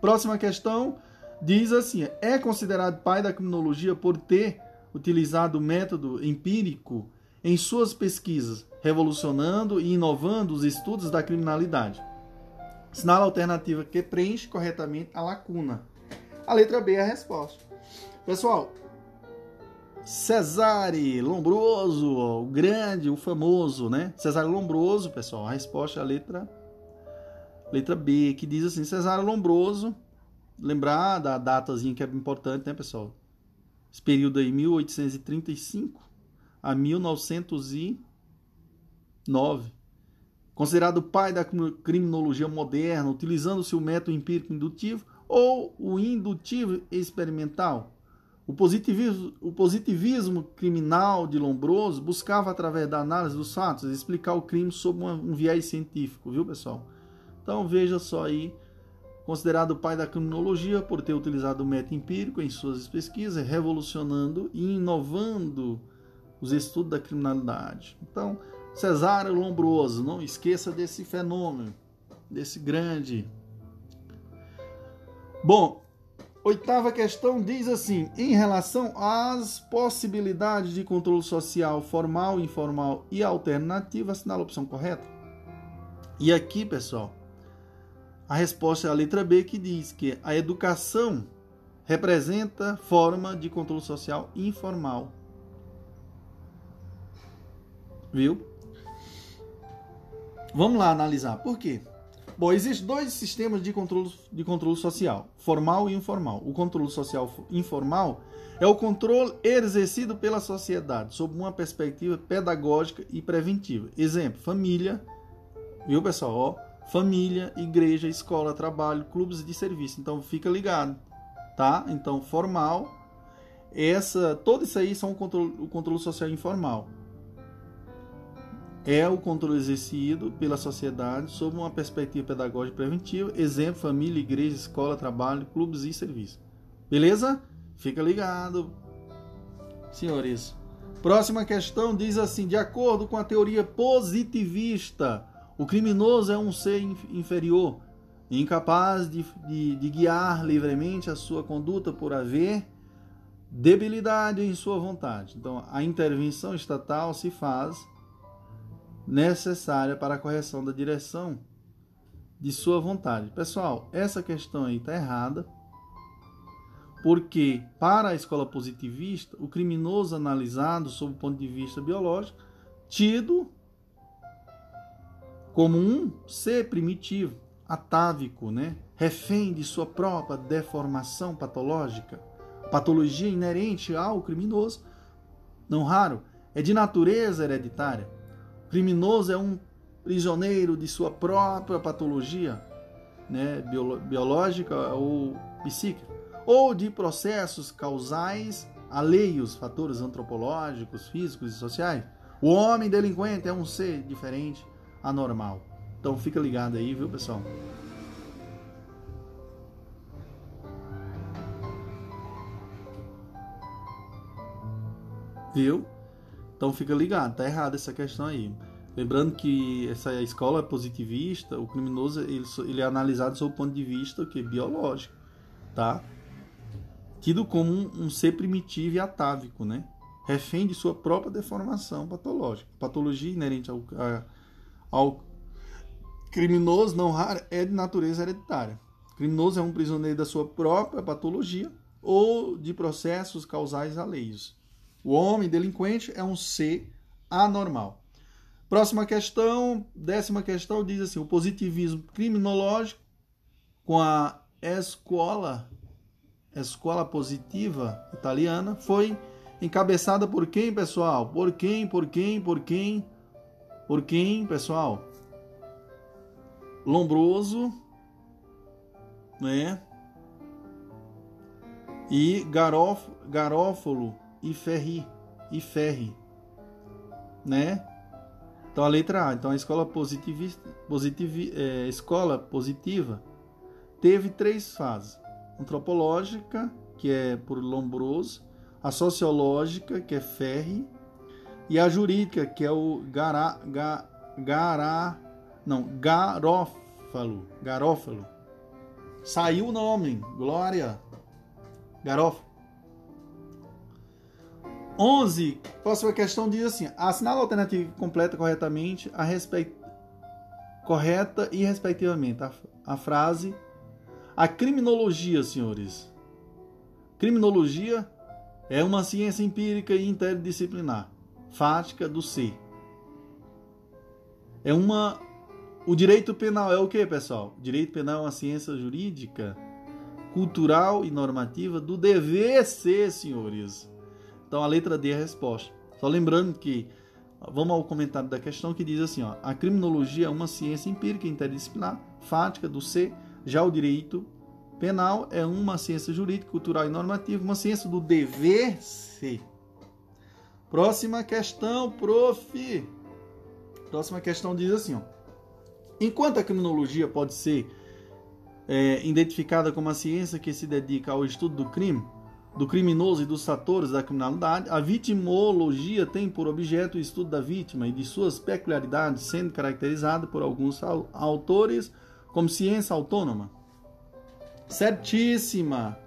Próxima questão diz assim: é considerado pai da criminologia por ter utilizado o método empírico em suas pesquisas, revolucionando e inovando os estudos da criminalidade. Sinal alternativa que preenche corretamente a lacuna. A letra B é a resposta. Pessoal, Cesare Lombroso, o grande, o famoso, né? Cesare Lombroso, pessoal, a resposta é a letra letra B, que diz assim: Cesare Lombroso, lembrar da datazinha que é importante, né, pessoal? Esse período aí 1835 a 1909. Considerado o pai da criminologia moderna, utilizando-se o método empírico indutivo ou o indutivo experimental, o positivismo, o positivismo criminal de Lombroso buscava, através da análise dos fatos, explicar o crime sob um viés científico, viu, pessoal? Então veja só aí, considerado o pai da criminologia por ter utilizado o método empírico em suas pesquisas, revolucionando e inovando os estudos da criminalidade. Então, Cesário Lombroso, não esqueça desse fenômeno, desse grande. Bom, Oitava questão diz assim: em relação às possibilidades de controle social formal, informal e alternativo, assinala a opção correta. E aqui, pessoal, a resposta é a letra B que diz que a educação representa forma de controle social informal. Viu? Vamos lá analisar. Por quê? Bom, existem dois sistemas de controle, de controle social, formal e informal. O controle social informal é o controle exercido pela sociedade sob uma perspectiva pedagógica e preventiva. Exemplo, família, viu pessoal? Ó, família, igreja, escola, trabalho, clubes de serviço. Então fica ligado, tá? Então formal, essa, todo isso aí são o controle, o controle social informal é o controle exercido pela sociedade sob uma perspectiva pedagógica preventiva, exemplo, família, igreja, escola, trabalho, clubes e serviços. Beleza? Fica ligado, senhores. Próxima questão diz assim: de acordo com a teoria positivista, o criminoso é um ser inferior, incapaz de, de, de guiar livremente a sua conduta por haver debilidade em sua vontade. Então, a intervenção estatal se faz necessária para a correção da direção de sua vontade. Pessoal, essa questão aí está errada, porque para a escola positivista, o criminoso analisado sob o ponto de vista biológico, tido como um ser primitivo, atávico, né? refém de sua própria deformação patológica, patologia inerente ao criminoso, não raro, é de natureza hereditária criminoso é um prisioneiro de sua própria patologia, né, biológica ou psíquica, ou de processos causais alheios, fatores antropológicos, físicos e sociais. O homem delinquente é um ser diferente, anormal. Então fica ligado aí, viu, pessoal? Viu? Então fica ligado, tá errado essa questão aí. Lembrando que essa escola positivista, o criminoso ele, ele é analisado sob o ponto de vista que biológico, tá? Tido como um, um, ser primitivo e atávico, né? Refém de sua própria deformação patológica. Patologia inerente ao, a, ao criminoso não raro é de natureza hereditária. O criminoso é um prisioneiro da sua própria patologia ou de processos causais alheios. O homem delinquente é um ser anormal. Próxima questão, décima questão, diz assim: o positivismo criminológico com a escola, escola positiva italiana foi encabeçada por quem, pessoal? Por quem? Por quem? Por quem? Por quem, pessoal? Lombroso, né? E Garof, Garófalo e Ferri, e Ferri, né? Então a letra A, então a escola positivista, positiv, é, escola positiva teve três fases: antropológica, que é por Lombroso, a sociológica, que é Ferri, e a jurídica, que é o Gará, ga, Gará, não, Garófalo, Garófalo. Saiu o nome, Glória. Garófalo. 11. Próxima questão diz assim: assinala a alternativa completa corretamente a respeito correta e respectivamente a, a frase a criminologia, senhores. Criminologia é uma ciência empírica e interdisciplinar, fática do ser. É uma o direito penal é o que, pessoal? O direito penal é uma ciência jurídica, cultural e normativa do dever ser, senhores então a letra D é a resposta. Só lembrando que vamos ao comentário da questão que diz assim, ó, a criminologia é uma ciência empírica interdisciplinar, fática do ser, já o direito penal é uma ciência jurídica, cultural e normativa, uma ciência do dever ser. Próxima questão, prof. Próxima questão diz assim, ó, enquanto a criminologia pode ser é, identificada como a ciência que se dedica ao estudo do crime, do criminoso e dos fatores da criminalidade, a vitimologia tem por objeto o estudo da vítima e de suas peculiaridades, sendo caracterizada por alguns autores como ciência autônoma. Certíssima!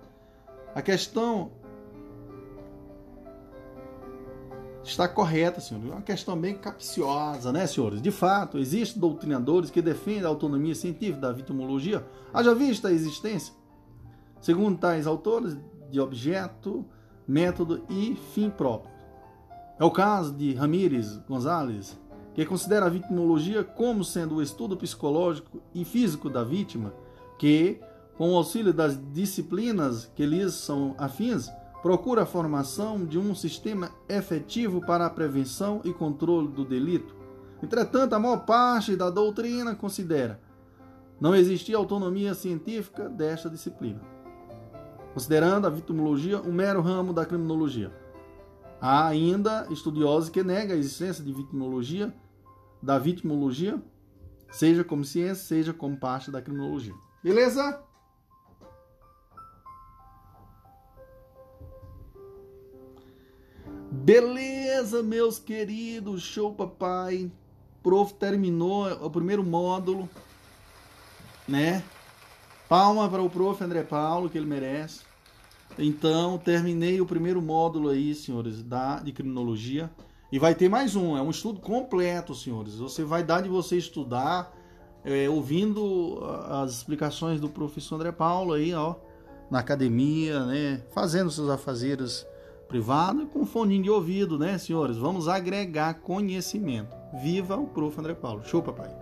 A questão está correta, senhor. É uma questão bem capciosa, né, senhores? De fato, existem doutrinadores que defendem a autonomia científica da vitimologia. Haja vista a existência. Segundo tais autores, de objeto, método e fim próprio. É o caso de Ramírez Gonzalez, que considera a vitimologia como sendo o estudo psicológico e físico da vítima, que, com o auxílio das disciplinas que lhes são afins, procura a formação de um sistema efetivo para a prevenção e controle do delito. Entretanto, a maior parte da doutrina considera não existir autonomia científica desta disciplina, considerando a vitimologia um mero ramo da criminologia. Há ainda estudiosos que negam a existência de vitimologia, da vitimologia, seja como ciência, seja como parte da criminologia. Beleza? Beleza, meus queridos, show papai. Prof terminou o primeiro módulo, né? Palma para o prof André Paulo, que ele merece. Então, terminei o primeiro módulo aí, senhores, da de criminologia. E vai ter mais um, é um estudo completo, senhores. Você vai dar de você estudar, é, ouvindo as explicações do professor André Paulo aí, ó, na academia, né? Fazendo seus afazeres privado e com fone de ouvido, né, senhores? Vamos agregar conhecimento. Viva o prof. André Paulo. Show, papai.